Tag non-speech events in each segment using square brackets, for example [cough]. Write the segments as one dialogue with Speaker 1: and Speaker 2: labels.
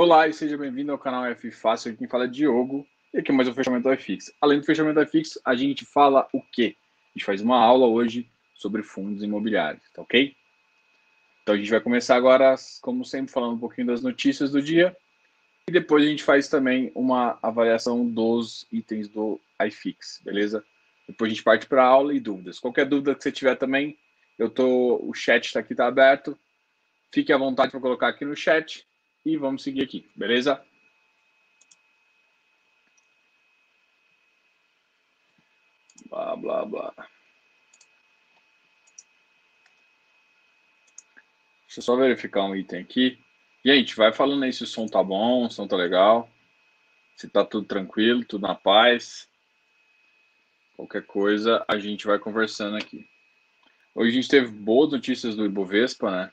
Speaker 1: Olá e seja bem-vindo ao canal F Fácil. Quem fala é Diogo e aqui é mais um fechamento FX. Além do fechamento FX, a gente fala o quê? A gente faz uma aula hoje sobre fundos imobiliários, tá ok? Então a gente vai começar agora, como sempre, falando um pouquinho das notícias do dia e depois a gente faz também uma avaliação dos itens do iFix, beleza? Depois a gente parte para aula e dúvidas. Qualquer dúvida que você tiver também, eu tô, o chat está aqui, tá aberto. Fique à vontade para colocar aqui no chat e vamos seguir aqui, beleza? Blá, blá, blá. Deixa eu só verificar um item aqui. Gente, vai falando aí se o som tá bom, o som tá legal. Se tá tudo tranquilo, tudo na paz. Qualquer coisa, a gente vai conversando aqui. Hoje a gente teve boas notícias do Ibovespa, né?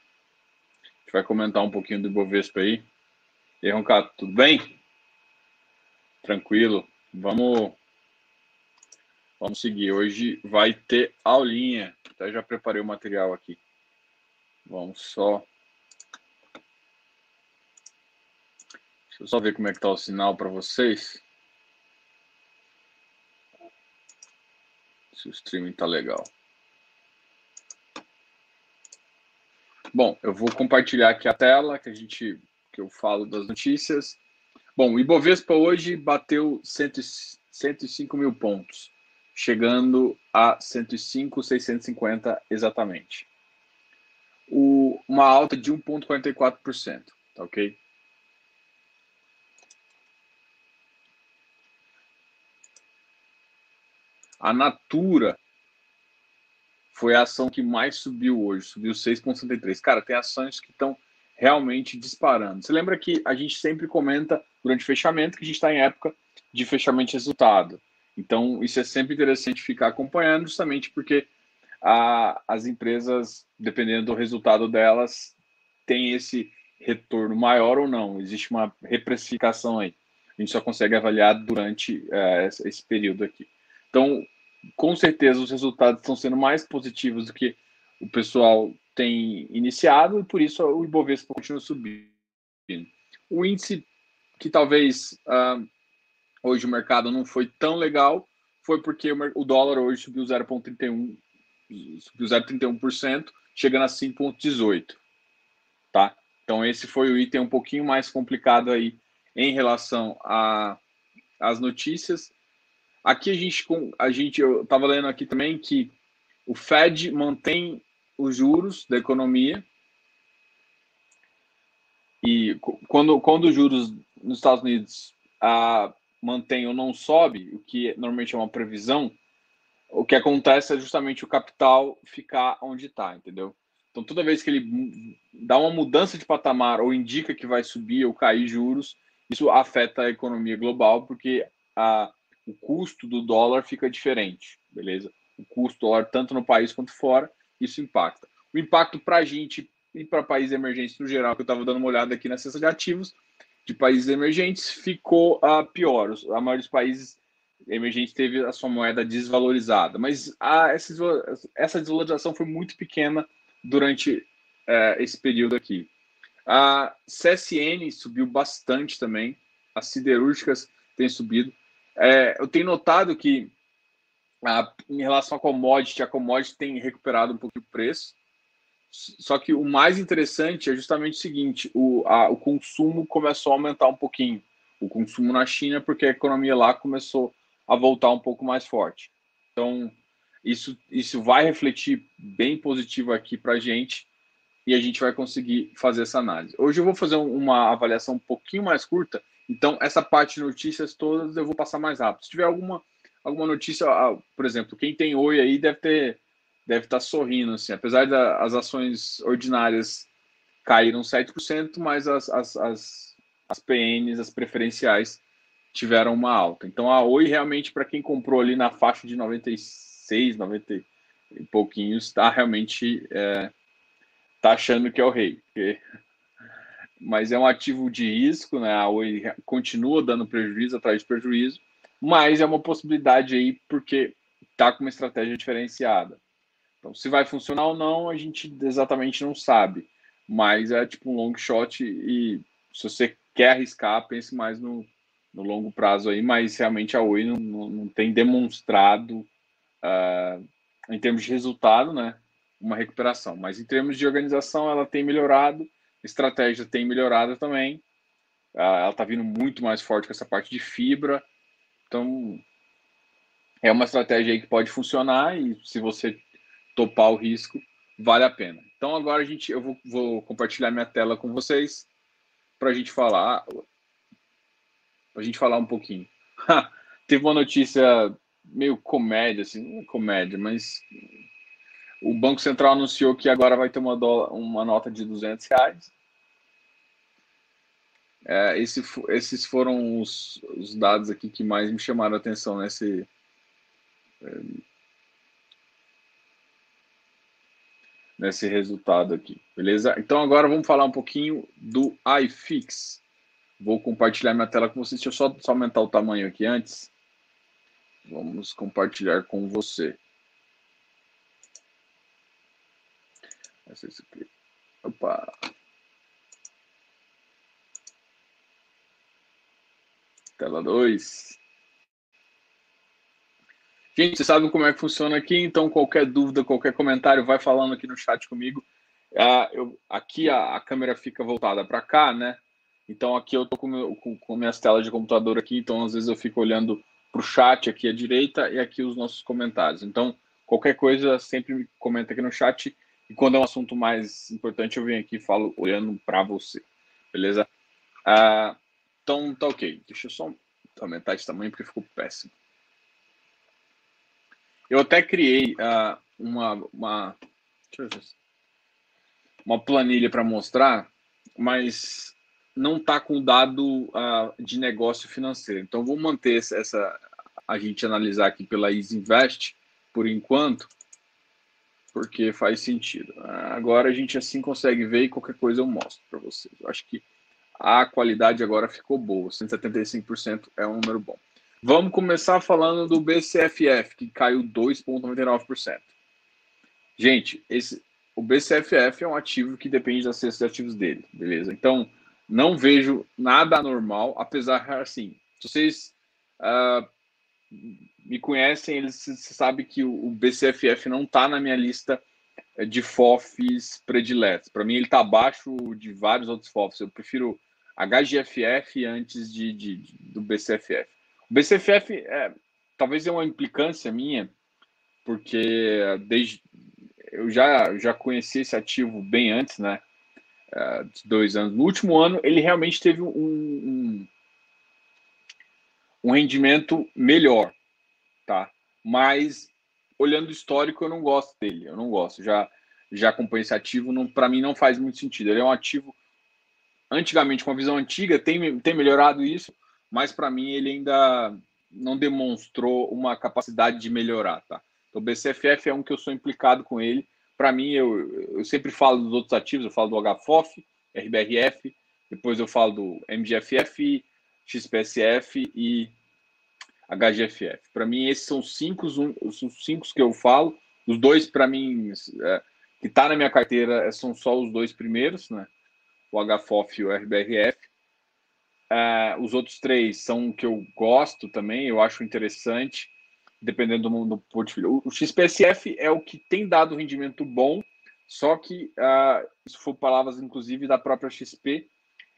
Speaker 1: gente vai comentar um pouquinho do Ibovespa aí. E aí, Roncato, tudo bem? Tranquilo. Vamos vamos seguir. Hoje vai ter aulinha. Até já preparei o material aqui. Vamos só Deixa eu só ver como é que tá o sinal para vocês. Se o streaming tá legal. Bom, eu vou compartilhar aqui a tela que a gente que eu falo das notícias. Bom, o Ibovespa hoje bateu 100, 105 mil pontos, chegando a 105,650 exatamente. O, uma alta de 1,44%, tá ok? A Natura foi a ação que mais subiu hoje, subiu 6,63. Cara, tem ações que estão realmente disparando. Você lembra que a gente sempre comenta durante o fechamento que a gente está em época de fechamento de resultado. Então, isso é sempre interessante ficar acompanhando, justamente porque a, as empresas, dependendo do resultado delas, tem esse retorno maior ou não. Existe uma reprecificação aí. A gente só consegue avaliar durante é, esse período aqui. Então, com certeza os resultados estão sendo mais positivos do que o pessoal tem iniciado e por isso o Ibovespa continua subindo. O índice que talvez uh, hoje o mercado não foi tão legal foi porque o, dólar hoje subiu 0,31 subiu 0,31%, chegando a 5,18, tá? Então esse foi o item um pouquinho mais complicado aí em relação às notícias Aqui a gente, a gente eu estava lendo aqui também que o Fed mantém os juros da economia e quando, quando os juros nos Estados Unidos a, mantém ou não sobe, o que normalmente é uma previsão, o que acontece é justamente o capital ficar onde está, entendeu? Então, toda vez que ele dá uma mudança de patamar ou indica que vai subir ou cair juros, isso afeta a economia global, porque a, o custo do dólar fica diferente, beleza? O custo do dólar, tanto no país quanto fora, isso impacta. O impacto para a gente e para países emergentes no geral, que eu estava dando uma olhada aqui na cesta de ativos de países emergentes, ficou uh, pior. A maioria dos países emergentes teve a sua moeda desvalorizada, mas a, essa, essa desvalorização foi muito pequena durante uh, esse período aqui. A CSN subiu bastante também, as siderúrgicas têm subido. É, eu tenho notado que a, em relação à commodity, a commodity tem recuperado um pouco o preço. Só que o mais interessante é justamente o seguinte: o, a, o consumo começou a aumentar um pouquinho. O consumo na China, porque a economia lá começou a voltar um pouco mais forte. Então, isso, isso vai refletir bem positivo aqui para a gente e a gente vai conseguir fazer essa análise. Hoje eu vou fazer uma avaliação um pouquinho mais curta então, essa parte de notícias todas eu vou passar mais rápido. Se tiver alguma, alguma notícia, ah, por exemplo, quem tem oi aí deve ter deve estar tá sorrindo, assim, apesar das ações ordinárias caíram 7%, mas as, as, as, as PNs, as preferenciais, tiveram uma alta. Então a Oi realmente, para quem comprou ali na faixa de 96, 90 e pouquinhos, está realmente é, tá achando que é o rei. Porque [laughs] mas é um ativo de risco, né? A Oi continua dando prejuízo atrás de prejuízo, mas é uma possibilidade aí porque está com uma estratégia diferenciada. Então, se vai funcionar ou não, a gente exatamente não sabe, mas é tipo um long shot e se você quer arriscar, pense mais no, no longo prazo aí, mas realmente a Oi não, não, não tem demonstrado, uh, em termos de resultado, né, uma recuperação. Mas em termos de organização, ela tem melhorado, estratégia tem melhorado também. Uh, ela está vindo muito mais forte com essa parte de fibra. Então, é uma estratégia aí que pode funcionar e se você topar o risco, vale a pena. Então agora a gente, eu vou, vou compartilhar minha tela com vocês para a gente falar, a gente falar um pouquinho. [laughs] Teve uma notícia meio comédia, assim, não é comédia, mas o Banco Central anunciou que agora vai ter uma, dólar, uma nota de 200 reais. É, esse, esses foram os, os, dados aqui que mais me chamaram a atenção nesse, nesse resultado aqui, beleza? Então agora vamos falar um pouquinho do iFix. Vou compartilhar minha tela com vocês. Deixa eu só, só aumentar o tamanho aqui antes. Vamos compartilhar com você. Opa. Tela 2. Gente, vocês sabem como é que funciona aqui, então qualquer dúvida, qualquer comentário, vai falando aqui no chat comigo. Ah, eu, aqui a, a, câmera fica voltada para cá, né? Então aqui eu tô com, com, com, minhas telas de computador aqui, então às vezes eu fico olhando para o chat aqui à direita e aqui os nossos comentários. Então qualquer coisa sempre comenta aqui no chat e quando é um assunto mais importante eu venho aqui e falo olhando para você, beleza? Ah, então tá ok. Deixa eu só aumentar esse tamanho porque ficou péssimo. Eu até criei uh, uma, uma, uma planilha para mostrar, mas não está com dado uh, de negócio financeiro. Então, vou manter essa, a gente analisar aqui pela Isinvest por enquanto, porque faz sentido. Agora a gente assim consegue ver e qualquer coisa eu mostro para vocês. Eu acho que a qualidade agora ficou boa, 175% é um número bom. Vamos começar falando do BCFF, que caiu 2,99%. Gente, esse, o BCFF é um ativo que depende das cestas de ativos dele, beleza? Então, não vejo nada anormal, apesar, assim, se vocês uh, me conhecem, eles sabem que o BCFF não está na minha lista de FOFs prediletos. Para mim, ele está abaixo de vários outros FOFs. Eu prefiro HGFF antes de, de, de do BCFF. O BCFF é, talvez é uma implicância minha, porque desde eu já, já conheci esse ativo bem antes, né? É, de dois anos. No último ano, ele realmente teve um, um, um rendimento melhor, tá? Mas olhando o histórico, eu não gosto dele. Eu não gosto. Já já acompanho esse ativo, para mim não faz muito sentido. Ele é um ativo antigamente com a visão antiga, tem, tem melhorado isso, mas para mim ele ainda não demonstrou uma capacidade de melhorar, tá? Então, o BCFF é um que eu sou implicado com ele. Para mim, eu, eu sempre falo dos outros ativos, eu falo do HFOF, RBRF, depois eu falo do MGFF, XPSF e HGFF. Para mim, esses são cinco, os cinco que eu falo. Os dois, para mim, é, que está na minha carteira, são só os dois primeiros, né? O HFOF e o RBRF. Uh, os outros três são que eu gosto também, eu acho interessante, dependendo do, do portfólio. O, o XPSF é o que tem dado rendimento bom, só que, uh, isso for palavras inclusive da própria XP,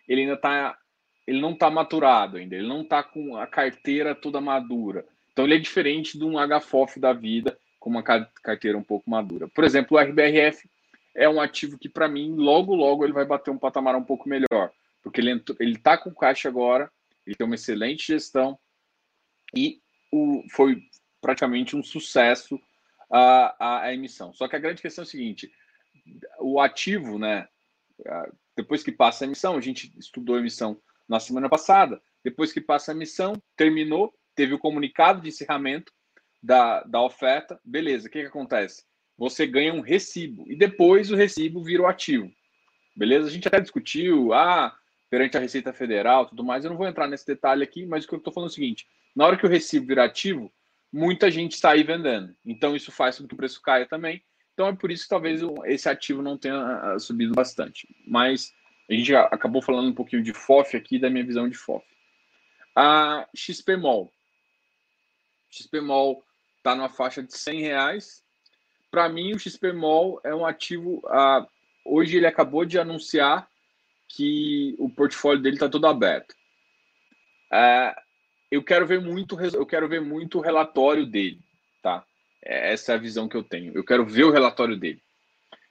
Speaker 1: ele ainda está ele não está maturado ainda, ele não está com a carteira toda madura. Então ele é diferente de um HFOF da vida, com uma carteira um pouco madura. Por exemplo, o RBRF é um ativo que, para mim, logo, logo ele vai bater um patamar um pouco melhor porque ele está com caixa agora, ele tem uma excelente gestão e o, foi praticamente um sucesso a, a, a, emissão. Só que a grande questão é a seguinte: o ativo, né? Depois que passa a emissão, a gente estudou a emissão na semana passada. Depois que passa a emissão, terminou, teve o comunicado de encerramento da, da oferta. Beleza, o que, que acontece? Você ganha um recibo e depois o recibo vira o ativo. Beleza? A gente até discutiu, ah, perante a Receita Federal tudo mais. Eu não vou entrar nesse detalhe aqui, mas o que eu estou falando é o seguinte: na hora que o recibo virar ativo, muita gente está aí vendendo. Então isso faz com que o preço caia também. Então é por isso que talvez esse ativo não tenha ah, subido bastante. Mas A gente acabou falando um pouquinho de FOF aqui, da minha visão de FOF. A XPMOL. XPMOL está numa faixa de 100 reais. Para mim, o XPMOL é um ativo. Uh, hoje ele acabou de anunciar que o portfólio dele está todo aberto. Uh, eu quero ver muito, eu quero ver muito o relatório dele, tá? É, essa é a visão que eu tenho. Eu quero ver o relatório dele.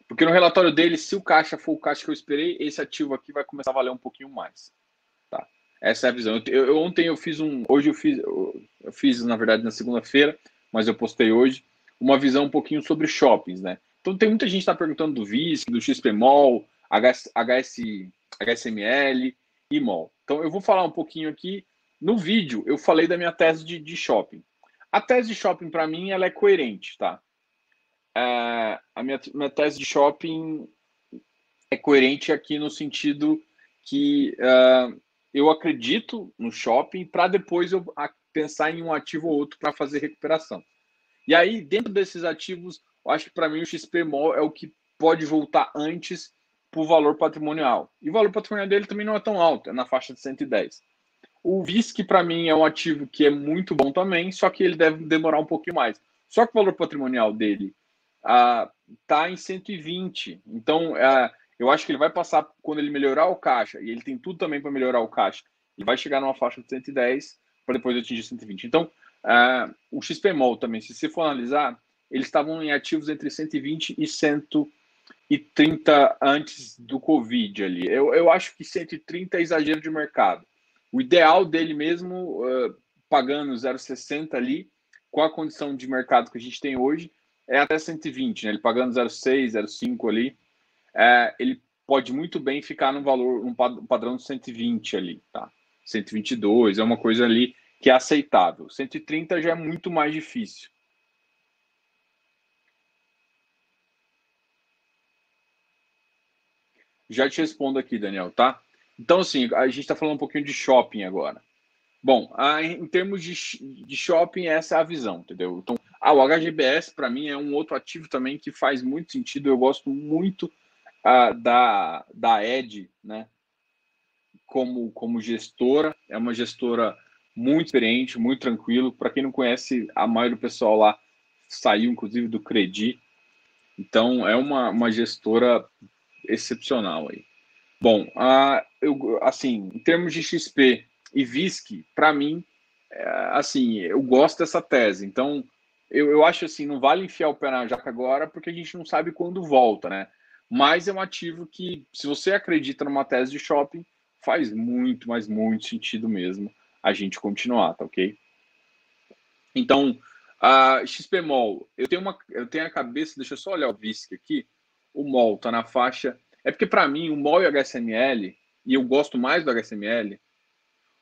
Speaker 1: Porque no relatório dele, se o caixa for o caixa que eu esperei, esse ativo aqui vai começar a valer um pouquinho mais. Tá? Essa é a visão. Eu, eu ontem eu fiz um. Hoje eu fiz. Eu, eu fiz, na verdade, na segunda-feira, mas eu postei hoje, uma visão um pouquinho sobre shoppings, né? Então tem muita gente que está perguntando do VISC, do XPMOL, HS, HS, HSML e MOL. Então eu vou falar um pouquinho aqui. No vídeo eu falei da minha tese de, de shopping. A tese de shopping, para mim, ela é coerente, tá? É, a minha, minha tese de shopping é coerente aqui no sentido que uh, eu acredito no shopping para depois eu pensar em um ativo ou outro para fazer recuperação. E aí, dentro desses ativos, eu acho que para mim o XPMOL é o que pode voltar antes para o valor patrimonial. E o valor patrimonial dele também não é tão alto, é na faixa de 110. O VISC, para mim, é um ativo que é muito bom também, só que ele deve demorar um pouquinho mais. Só que o valor patrimonial dele está em 120. Então, uh, eu acho que ele vai passar, quando ele melhorar o caixa, e ele tem tudo também para melhorar o caixa, ele vai chegar numa faixa de 110 para depois atingir 120. Então, uh, o XPMOL também, se você for analisar, eles estavam em ativos entre 120 e 130 antes do Covid ali. Eu, eu acho que 130 é exagero de mercado. O ideal dele mesmo, uh, pagando 0,60 ali, com a condição de mercado que a gente tem hoje, é até 120, né? Ele pagando 0,6, 0,5 ali, é, ele pode muito bem ficar no valor, um padrão de 120 ali, tá? 122 é uma coisa ali que é aceitável. 130 já é muito mais difícil. Já te respondo aqui, Daniel, tá? Então, assim, a gente está falando um pouquinho de shopping agora. Bom, em termos de, de shopping, essa é a visão, entendeu? Então, ah, o HGBS, para mim, é um outro ativo também que faz muito sentido. Eu gosto muito ah, da, da Ed, né? Como, como gestora. É uma gestora muito experiente, muito tranquilo. Para quem não conhece, a maioria do pessoal lá saiu, inclusive, do Credi. Então, é uma, uma gestora excepcional aí. Bom, uh, eu, assim, em termos de XP e VISC, para mim, é, assim, eu gosto dessa tese. Então, eu, eu acho assim, não vale enfiar o pé na jaca agora, porque a gente não sabe quando volta, né? Mas é um ativo que, se você acredita numa tese de shopping, faz muito, mas muito sentido mesmo a gente continuar, tá ok? Então, a XPMOL, eu tenho uma, eu tenho a cabeça, deixa eu só olhar o VISC aqui, o MOL tá na faixa é porque, para mim, o MOL e o HSML, e eu gosto mais do HSML,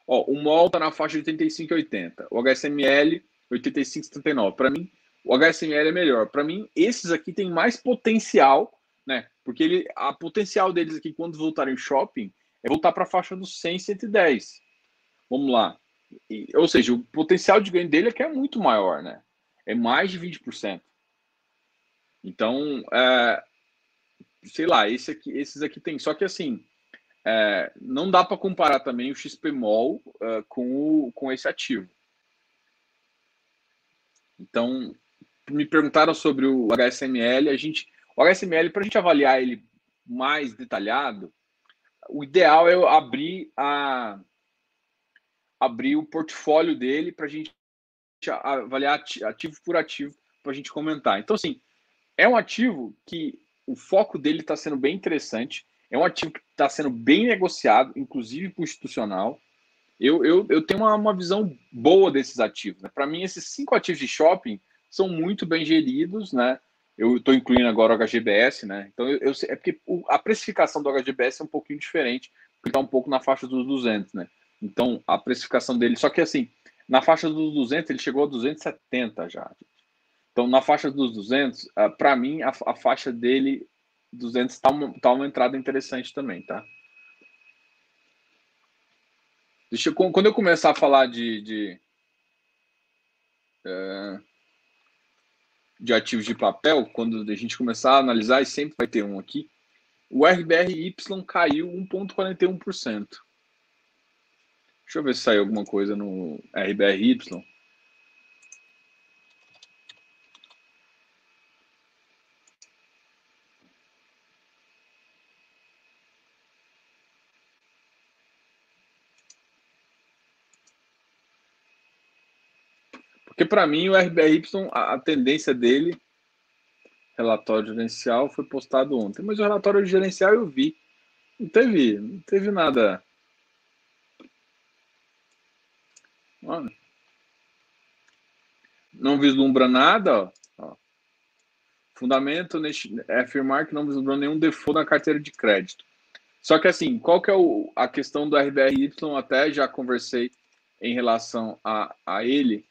Speaker 1: ó, o MOL está na faixa de 85,80, o HSML 85,79. Para mim, o HSML é melhor. Para mim, esses aqui têm mais potencial, né? Porque ele, a potencial deles aqui, quando voltarem shopping, é voltar para a faixa dos 100, 110. Vamos lá. E, ou seja, o potencial de ganho dele é que é muito maior, né? É mais de 20%. Então, é, sei lá, esse aqui, esses aqui tem. Só que assim, é, não dá para comparar também o XPMOL uh, com, o, com esse ativo. Então, me perguntaram sobre o HSML. A gente, o HSML, para a gente avaliar ele mais detalhado, o ideal é eu abrir a abrir o portfólio dele para a gente avaliar ativo por ativo para a gente comentar. Então, assim, é um ativo que o foco dele está sendo bem interessante. É um ativo que está sendo bem negociado, inclusive o institucional. Eu, eu, eu tenho uma, uma visão boa desses ativos. Né? Para mim, esses cinco ativos de shopping são muito bem geridos, né? Eu estou incluindo agora o HGBS, né? Então, eu, eu é porque a precificação do HGBS é um pouquinho diferente, porque está um pouco na faixa dos 200, né? Então, a precificação dele, só que assim, na faixa dos 200, ele chegou a 270 já. Então, na faixa dos 200, uh, para mim, a, a, faixa dele, 200, está uma, tá uma entrada interessante também, tá? Deixa eu, quando eu começar a falar de, de, uh, de ativos de papel, quando a gente começar a analisar, e sempre vai ter um aqui, o RBRY caiu 1,41%. Deixa eu ver se saiu alguma coisa no RBRY. Porque para mim o RBRY, a, a tendência dele, relatório gerencial, foi postado ontem. Mas o relatório gerencial eu vi. Não teve, não teve nada. Não vislumbra nada, ó. Fundamento é afirmar que não vislumbrou nenhum default na carteira de crédito. Só que assim, qual que é o, a questão do RBRY? Até já conversei em relação a, a ele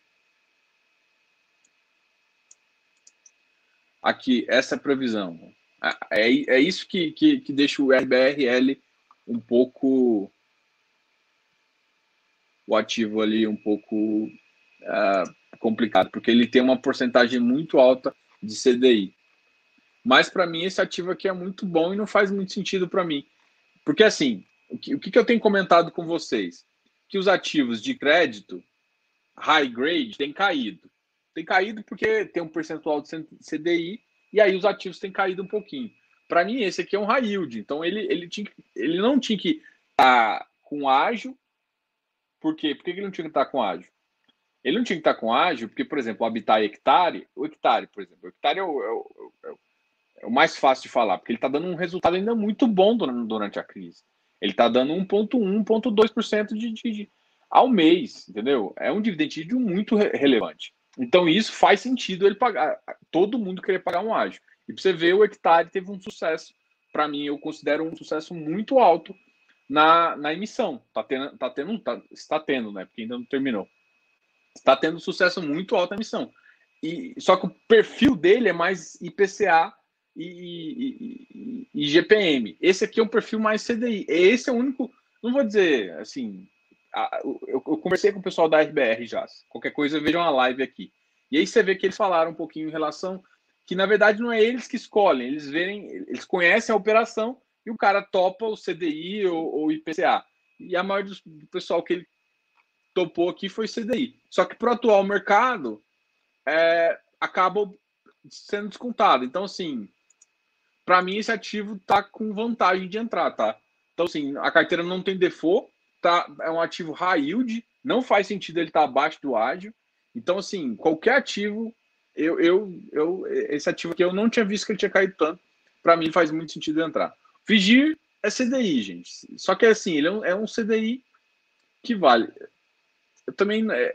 Speaker 1: aqui essa previsão. É, é isso que, que, que deixa o RBRL um pouco o ativo ali um pouco uh, complicado, porque ele tem uma porcentagem muito alta de CDI. Mas para mim esse ativo aqui é muito bom e não faz muito sentido para mim. Porque assim, o que, o que eu tenho comentado com vocês? Que os ativos de crédito high grade têm caído tem caído porque tem um percentual de CDI e aí os ativos têm caído um pouquinho. Para mim, esse aqui é um high yield, então ele, ele, tinha, ele não tinha que estar tá com ágil. Por quê? Por que ele não tinha que estar tá com ágil? Ele não tinha que estar tá com ágil porque, por exemplo, o habitat hectare, o hectare, por exemplo, o hectare é o, é o, é o, é o mais fácil de falar, porque ele está dando um resultado ainda muito bom durante, durante a crise. Ele está dando 1,1, 1,2% de, de, de, ao mês, entendeu? É um dividend muito re relevante. Então isso faz sentido ele pagar, todo mundo querer pagar um ágio. E para você ver, o hectare teve um sucesso, para mim, eu considero um sucesso muito alto na, na emissão. Tá tendo, tá tendo, tá, está tendo, né? Porque ainda não terminou. Está tendo sucesso muito alto na emissão. E, só que o perfil dele é mais IPCA e, e, e, e GPM. Esse aqui é um perfil mais CDI. Esse é o único, não vou dizer assim, eu, conversei com o pessoal da RBR já. Qualquer coisa, vejam a live aqui. E aí você vê que eles falaram um pouquinho em relação que na verdade não é eles que escolhem, eles verem, eles conhecem a operação e o cara topa o CDI ou, o IPCA. E a maioria do pessoal que ele topou aqui foi CDI. Só que para o atual mercado é, acaba sendo descontado. Então, assim, para mim esse ativo tá com vantagem de entrar, tá? Então, assim, a carteira não tem default, tá, é um ativo high yield, não faz sentido ele estar tá abaixo do ágil. Então, assim, qualquer ativo, eu, eu, eu, esse ativo aqui eu não tinha visto que ele tinha caído tanto. Para mim faz muito sentido entrar. Vigir é CDI, gente. Só que assim, ele é um, é um CDI que vale. Eu também. É,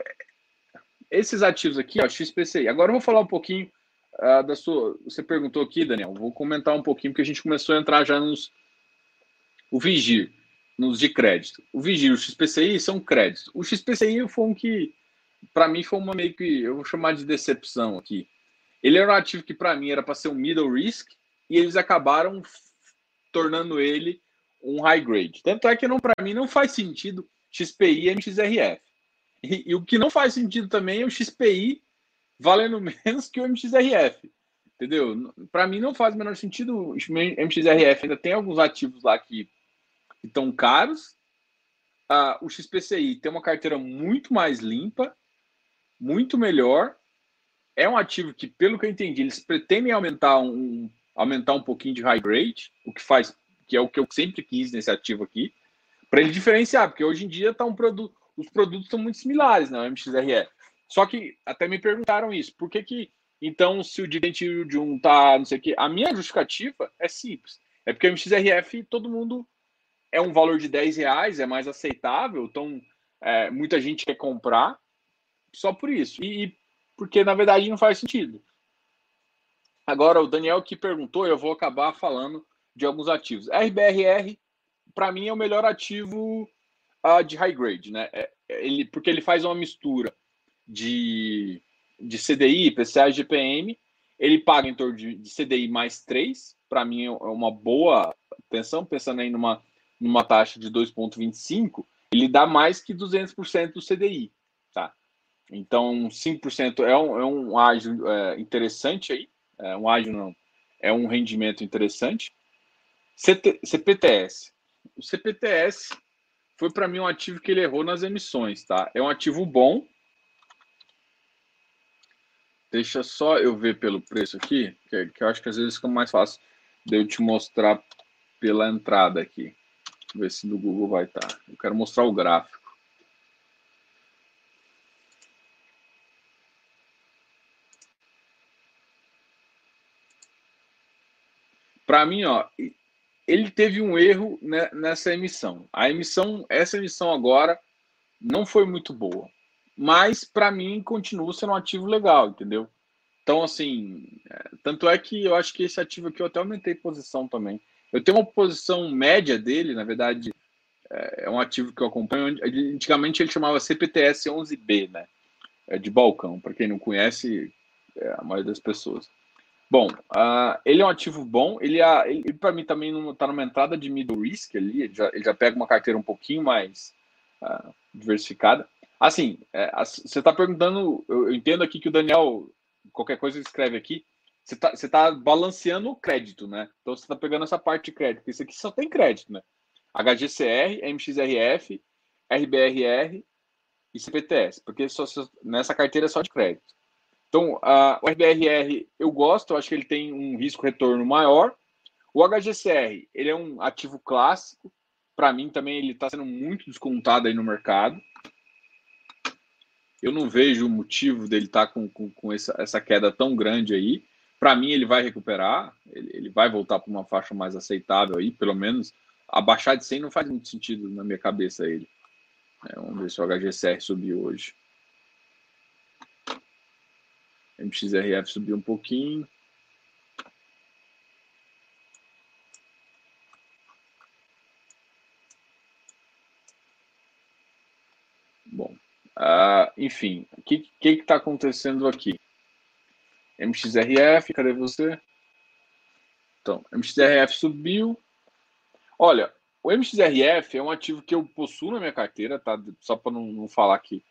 Speaker 1: esses ativos aqui, ó, XPCI. Agora eu vou falar um pouquinho uh, da sua. Você perguntou aqui, Daniel. Vou comentar um pouquinho, porque a gente começou a entrar já nos. O Vigir nos de crédito. O Vigir e o XPCI são créditos. O XPCI foi um que, para mim, foi uma meio que, eu vou chamar de decepção aqui. Ele era um ativo que, para mim, era para ser um middle risk e eles acabaram tornando ele um high grade. Tanto é que, para mim, não faz sentido XPI e MXRF. E, e, o que não faz sentido também é o XPI valendo [laughs] menos que o MXRF. Entendeu? Para mim não faz o menor sentido. O MXRF ainda tem alguns ativos lá que que estão caros. Ah, o XPCI tem uma carteira muito mais limpa, muito melhor. É um ativo que, pelo que eu entendi, eles pretendem aumentar um, aumentar um pouquinho de high grade, o que faz, que é o que eu sempre quis nesse ativo aqui, para ele diferenciar, porque hoje em dia tá um produto, os produtos são muito similares, né, o MXRF. Só que até me perguntaram isso, por que que então se o dividend de um tá, não sei o quê, a minha justificativa é simples, é porque o MXRF todo mundo é um valor de 10 reais, é mais aceitável, então é, muita gente quer comprar só por isso. E, e, porque na verdade não faz sentido. Agora, o Daniel que perguntou, eu vou acabar falando de alguns ativos. RBRR, para mim, é o melhor ativo uh, de high grade, né? É, ele, porque ele faz uma mistura de, de CDI, PCA e GPM. Ele paga em torno de, de CDI mais 3. Para mim, é uma boa atenção, pensando aí numa numa taxa de 2,25, ele dá mais que 200% do CDI, tá? Então, 5% é um, é um ágio é, interessante aí, é um ágio não, é um rendimento interessante. CT, CPTS. O CPTS foi para mim um ativo que ele errou nas emissões, tá? É um ativo bom. Deixa só eu ver pelo preço aqui, que, que eu acho que às vezes fica mais fácil de eu te mostrar pela entrada aqui. Ver se no Google vai estar. Tá. Eu quero mostrar o gráfico. Para mim, ó, ele teve um erro nessa emissão. A emissão, essa emissão agora não foi muito boa, mas para mim continua sendo um ativo legal, entendeu? Então, assim, é, tanto é que eu acho que esse ativo aqui eu até aumentei posição também. Eu tenho uma posição média dele, na verdade, é, é um ativo que eu acompanho. Antigamente ele chamava CPTS 11B, né? É de balcão, para quem não conhece, é a maioria das pessoas. Bom, uh, ele é um ativo bom. Ele, uh, ele para mim também está numa entrada de middle risk ali. Ele já, ele já pega uma carteira um pouquinho mais uh, diversificada. Assim, é, você está perguntando. Eu, eu, entendo aqui que o Daniel, qualquer coisa escreve aqui. Você está tá balanceando o crédito, né? Então você está pegando essa parte de crédito. Isso aqui só tem crédito, né? HGCR, MXRF, RBRR e CPTS, porque só, nessa carteira é só de crédito. Então, a, o RBRR eu gosto, eu acho que ele tem um risco-retorno maior. O HGCR, ele é um ativo clássico. Para mim, também, ele está sendo muito descontado aí no mercado. Eu não vejo o motivo dele estar tá com, com, com essa, essa queda tão grande aí. Para mim, ele vai recuperar, ele, ele vai voltar para uma faixa mais aceitável aí, pelo menos. Abaixar de 100 não faz muito sentido na minha cabeça ele. É, vamos ver se o HGCR subiu hoje. MXRF subiu um pouquinho. Bom, uh, enfim, o que está acontecendo aqui? MXRF, cadê você? Então, MXRF subiu. Olha, o MXRF é um ativo que eu possuo na minha carteira, tá? Só para não, não falar que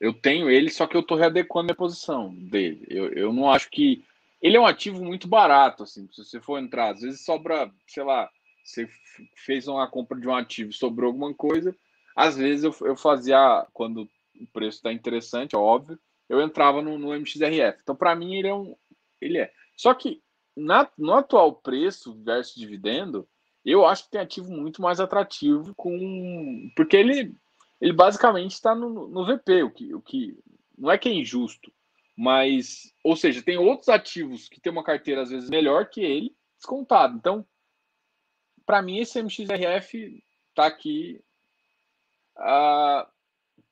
Speaker 1: eu tenho ele, só que eu estou readequando a posição dele. Eu, eu não acho que. Ele é um ativo muito barato, assim. Se você for entrar, às vezes sobra, sei lá, você fez uma compra de um ativo, sobrou alguma coisa. Às vezes eu, eu fazia, quando o preço está interessante, é óbvio, eu entrava no, no MXRF. Então, para mim, ele é um. Ele é. Só que na, no atual preço versus dividendo, eu acho que tem ativo muito mais atrativo com. Porque ele ele basicamente está no, no VP, o que, o que não é que é injusto, mas, ou seja, tem outros ativos que tem uma carteira às vezes melhor que ele, descontado. Então, para mim, esse MXRF está aqui. Uh,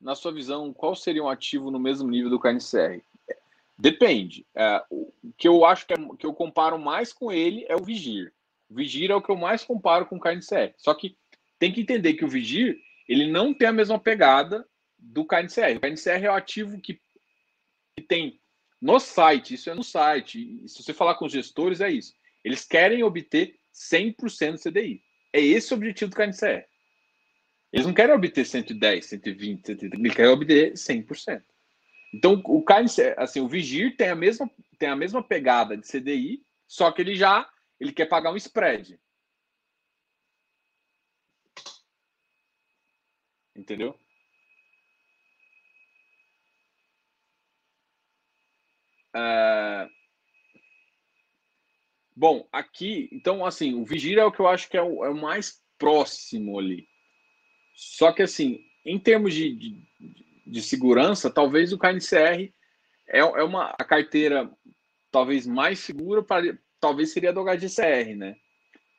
Speaker 1: na sua visão, qual seria um ativo no mesmo nível do KNCR? Depende. Uh, o que eu acho que, é, que eu comparo mais com ele é o Vigir. O Vigir é o que eu mais comparo com o KNCR. Só que tem que entender que o Vigir ele não tem a mesma pegada do KNCR. O KNCR é o ativo que, que tem no site, isso é no site. Se você falar com os gestores, é isso. Eles querem obter 100% CDI. É esse o objetivo do KNCR. Eles não querem obter 110, 120, 130, eles querem obter 100%. Então, o KNCR, assim, o Vigir tem a mesma, tem a mesma pegada de CDI, só que ele já ele quer pagar um spread. Entendeu? É... Bom, aqui, então, assim, o Vigir é o que eu acho que é o, é o mais próximo ali. Só que, assim, em termos de, de, de segurança, talvez o KNCR é, é uma a carteira talvez mais segura, para, talvez seria do HDCR, né?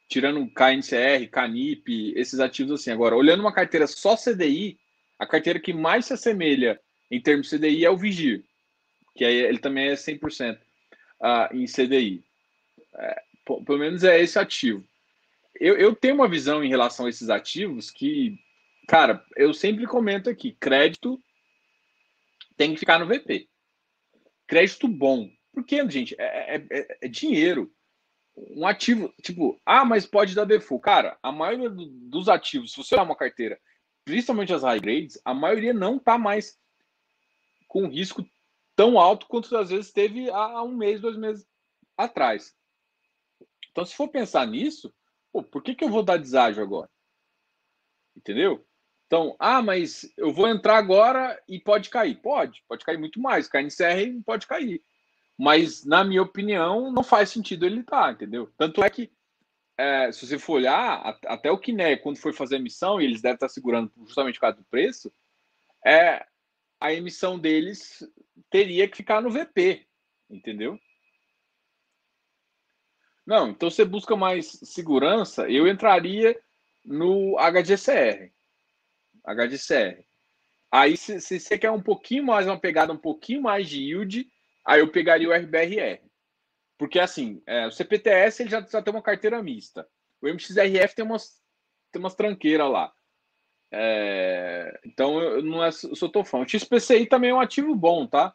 Speaker 1: tirando KNCR, Canip, esses ativos assim. Agora, olhando uma carteira só CDI, a carteira que mais se assemelha em termos de CDI é o Vigir, que aí ele também é 100% uh, ah, em CDI. É, pelo menos é esse ativo. Eu, eu tenho uma visão em relação a esses ativos que, cara, eu sempre comento aqui: crédito tem que ficar no VP. Crédito bom. Porque, gente, é, é, é, é dinheiro um ativo, tipo, ah, mas pode dar default. Cara, a maioria do, dos ativos, se você olhar uma carteira, principalmente as high grades, a maioria não tá mais com risco tão alto quanto às vezes teve há um mês, dois meses atrás. Então, se for pensar nisso, Pô, por que, que eu vou dar deságio agora? Entendeu? Então, ah, mas eu vou entrar agora e pode cair. Pode, pode cair muito mais. Cair em CR pode cair. Mas, na minha opinião, não faz sentido ele estar, tá, entendeu? Tanto é que, é, se você for olhar, até o Kiné, quando foi fazer a emissão, e eles devem estar segurando justamente por causa do preço, é, a emissão deles teria que ficar no VP, entendeu? Não, então você busca mais segurança, eu entraria no HDCR. HDCR. Aí, se, se você quer um pouquinho mais, uma pegada um pouquinho mais de yield, aí eu pegaria o RBRR. Porque, assim, é, o CPTS ele já, já tem uma carteira mista. O MXRF tem umas, tem umas tranqueiras lá. É, então, eu não é, eu sou fã. O XPCI também é um ativo bom, tá?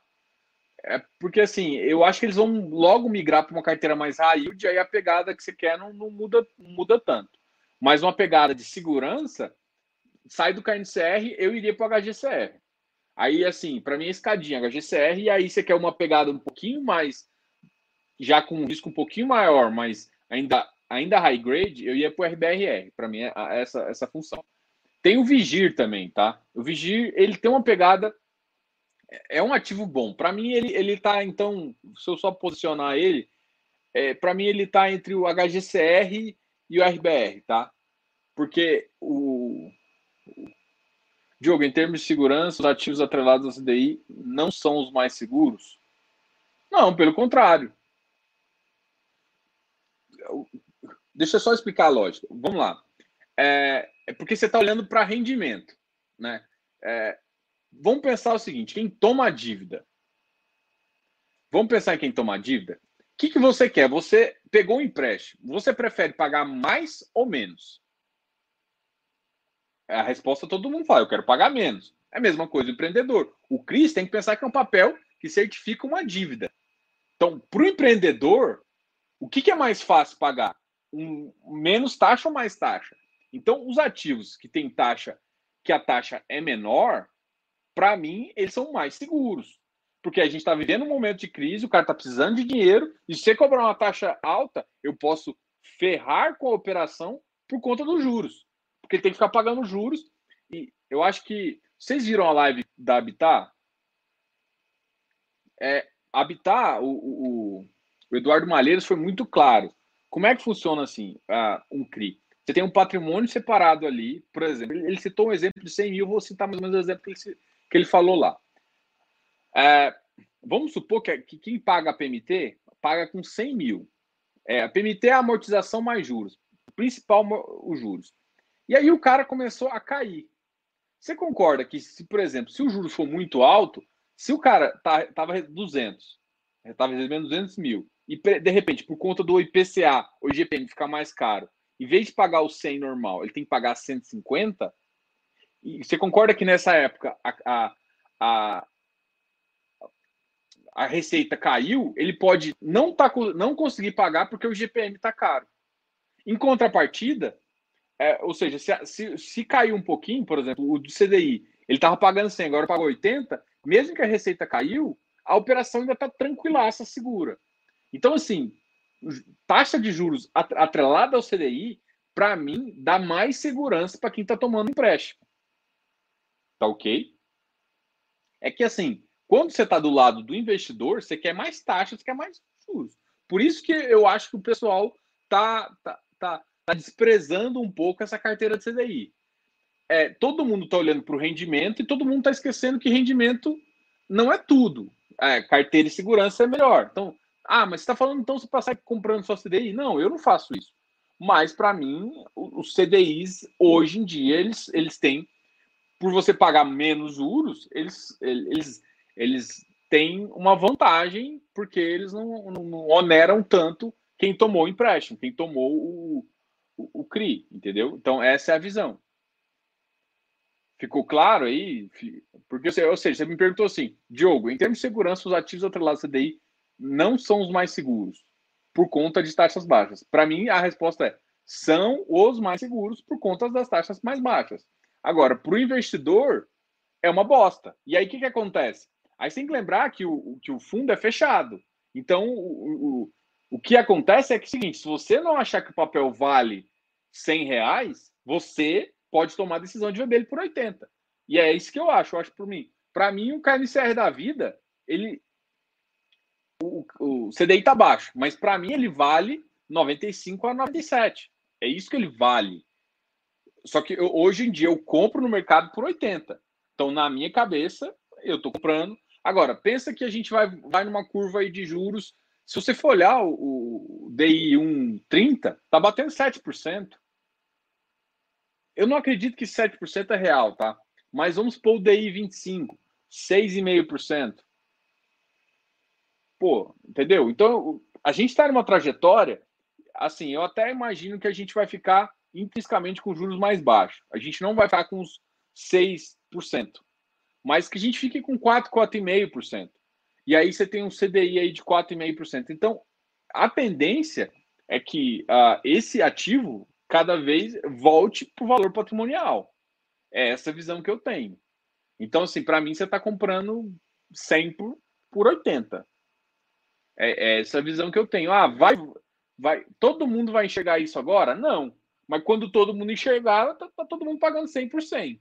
Speaker 1: É porque assim, eu acho que eles vão logo migrar para uma carteira mais high yield, aí a pegada que você quer não, não muda, não muda tanto. Mas uma pegada de segurança, sai do KNCR, eu iria para o HGCR. Aí, assim, para mim é escadinha, HGCR, e aí você quer uma pegada um pouquinho mais, já com um risco um pouquinho maior, mas ainda, ainda high grade, eu ia para o RBRR. Para mim é essa, essa função. Tem o Vigir também, tá? O Vigir, ele tem uma pegada é um ativo bom. Para mim, ele, ele tá, então, se eu só posicionar ele, é, para mim ele tá entre o HGCR e o RBR, tá? Porque o Diogo, em termos de segurança, os ativos atrelados ao CDI não são os mais seguros? Não, pelo contrário. Deixa eu só explicar a lógica. Vamos lá. É, é porque você está olhando para rendimento, né? É, vamos pensar o seguinte: quem toma a dívida. Vamos pensar em quem toma a dívida. O que, que você quer? Você pegou um empréstimo. Você prefere pagar mais ou menos? A resposta todo mundo fala: eu quero pagar menos. É a mesma coisa do empreendedor. O CRIS tem que pensar que é um papel que certifica uma dívida. Então, para o empreendedor, o que, que é mais fácil pagar? Um, menos taxa ou mais taxa? Então, os ativos que têm taxa, que a taxa é menor, para mim, eles são mais seguros. Porque a gente está vivendo um momento de crise, o cara está precisando de dinheiro, e se você cobrar uma taxa alta, eu posso ferrar com a operação por conta dos juros. Porque ele tem que ficar pagando juros. E eu acho que. Vocês viram a live da Habitat? É, Habitat, o, o, o Eduardo Malheiros foi muito claro. Como é que funciona assim, uh, um CRI? Você tem um patrimônio separado ali, por exemplo. Ele citou um exemplo de 100 mil, vou citar mais ou menos o exemplo que ele, que ele falou lá. É, vamos supor que, que, quem paga a PMT paga com 100 mil. É, a PMT é a amortização mais juros, principal os juros. E aí o cara começou a cair. Você concorda que, se, por exemplo, se o juros for muito alto, se o cara tá, tava 200, estava recebendo 200 mil, e de repente, por conta do IPCA, o IGPM ficar mais caro, em vez de pagar o 100 normal, ele tem que pagar 150, e você concorda que nessa época a, a, a, a receita caiu, ele pode não, tá, não conseguir pagar porque o GPM está caro. Em contrapartida, é, ou seja, se, se, se um pouquinho, por exemplo, o do CDI, ele estava pagando 100, agora pagou 80, mesmo que a receita caiu, a operação ainda está tranquilaça, segura. Então, assim, taxa de juros atrelada ao CDI, para mim, dá mais segurança para quem está tomando empréstimo. Tá ok? É que assim, quando você está do lado do investidor, você quer mais taxas, você quer mais juros. Por isso que eu acho que o pessoal tá, tá, tá, tá desprezando um pouco essa carteira de CDI. É, todo mundo está olhando para o rendimento e todo mundo está esquecendo que rendimento não é tudo. É, carteira de segurança é melhor. Então, ah, mas você está falando então você passar comprando só CDI? Não, eu não faço isso. Mas para mim, os CDIs hoje em dia eles, eles têm por você pagar menos juros, eles, eles, eles têm uma vantagem, porque eles não, não oneram tanto quem tomou o empréstimo, quem tomou o, o, o CRI, entendeu? Então, essa é a visão. Ficou claro aí? Porque, ou seja, você me perguntou assim, Diogo, em termos de segurança, os ativos atrelados ao CDI não são os mais seguros por conta de taxas baixas. Para mim, a resposta é: são os mais seguros por conta das taxas mais baixas. Agora, para o investidor, é uma bosta. E aí, o que, que acontece? Aí você tem que lembrar que o, que o fundo é fechado. Então, o, o, o que acontece é que é o seguinte: se você não achar que o papel vale 100 reais, você pode tomar a decisão de vender ele por 80. E é isso que eu acho. Eu acho por mim. Para mim, o KNCR da vida, ele. O, o CDI está baixo, mas para mim ele vale 95 a 97. É isso que ele vale. Só que eu, hoje em dia eu compro no mercado por 80. Então, na minha cabeça, eu estou comprando. Agora, pensa que a gente vai, vai numa curva aí de juros. Se você for olhar o, DI 130, tá batendo 7%. Eu não acredito que 7% é real, tá? Mas vamos pôr o DI 25, 6,5%. Pô, entendeu? Então, a gente está numa trajetória, assim, eu até imagino que a gente vai ficar intrinsecamente com juros mais baixos. A gente não vai ficar com os 6%, mas que a gente fique com 4, 4,5%. E aí você tem um CDI aí de 4,5%. Então, a tendência é que uh, esse ativo cada vez volte para o valor patrimonial. É essa visão que eu tenho. Então, assim, para mim, você está comprando 100 por, por 80. É, é essa visão que eu tenho. Ah, vai, vai, todo mundo vai enxergar isso agora? Não. Mas quando todo mundo enxergar, tá, tá todo mundo pagando 100 por 100.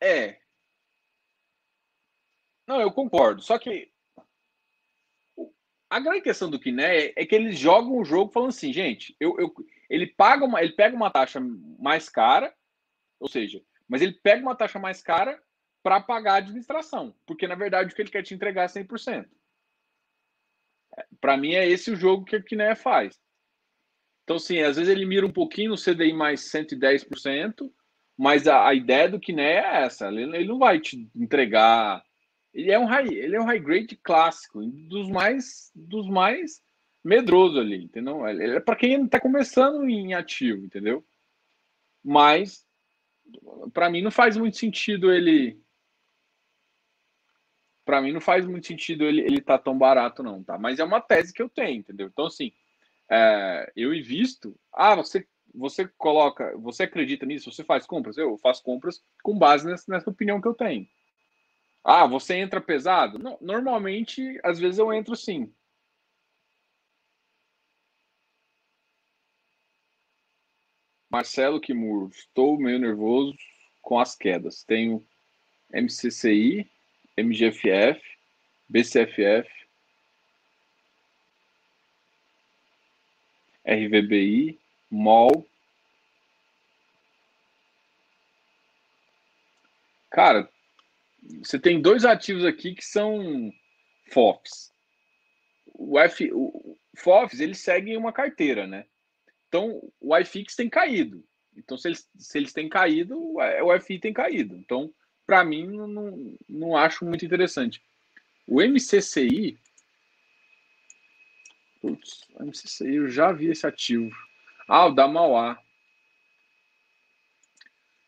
Speaker 1: É. Não, eu concordo. Só que a grande questão do Kiné é que eles jogam o jogo falando assim, gente, eu, eu, ele paga uma, ele pega uma taxa mais cara, ou seja, mas ele pega uma taxa mais cara para pagar a administração, porque na verdade o que ele quer te entregar é 100%. Para mim é esse o jogo que o Kiné faz. Então, sim, às vezes ele mira um pouquinho no CDI mais 110%, mas a, a ideia do Kiné é essa, ele, ele não vai te entregar ele é um high, ele é um high grade clássico, dos mais dos mais medroso ali, entendeu? Ele é para quem está começando em ativo, entendeu? Mas para mim não faz muito sentido ele para mim não faz muito sentido ele ele tá tão barato não, tá? Mas é uma tese que eu tenho, entendeu? Então assim, é, eu invisto. Ah, você você coloca, você acredita nisso? Você faz compras? Eu faço compras com base nessa, nessa opinião que eu tenho. Ah, você entra pesado? Não, normalmente, às vezes eu entro sim. Marcelo Kimur, estou meio nervoso com as quedas. Tenho MCCI, MGFF, BCFF, RVBI, MOL. Cara, você tem dois ativos aqui que são FOFs. O, F, o FOFs, eles seguem uma carteira, né? Então, o iFix tem caído. Então, se eles, se eles têm caído, o FI tem caído. Então, para mim, não, não acho muito interessante. O MCCI. Putz, MCCI, eu já vi esse ativo. Ah, o da Mauá.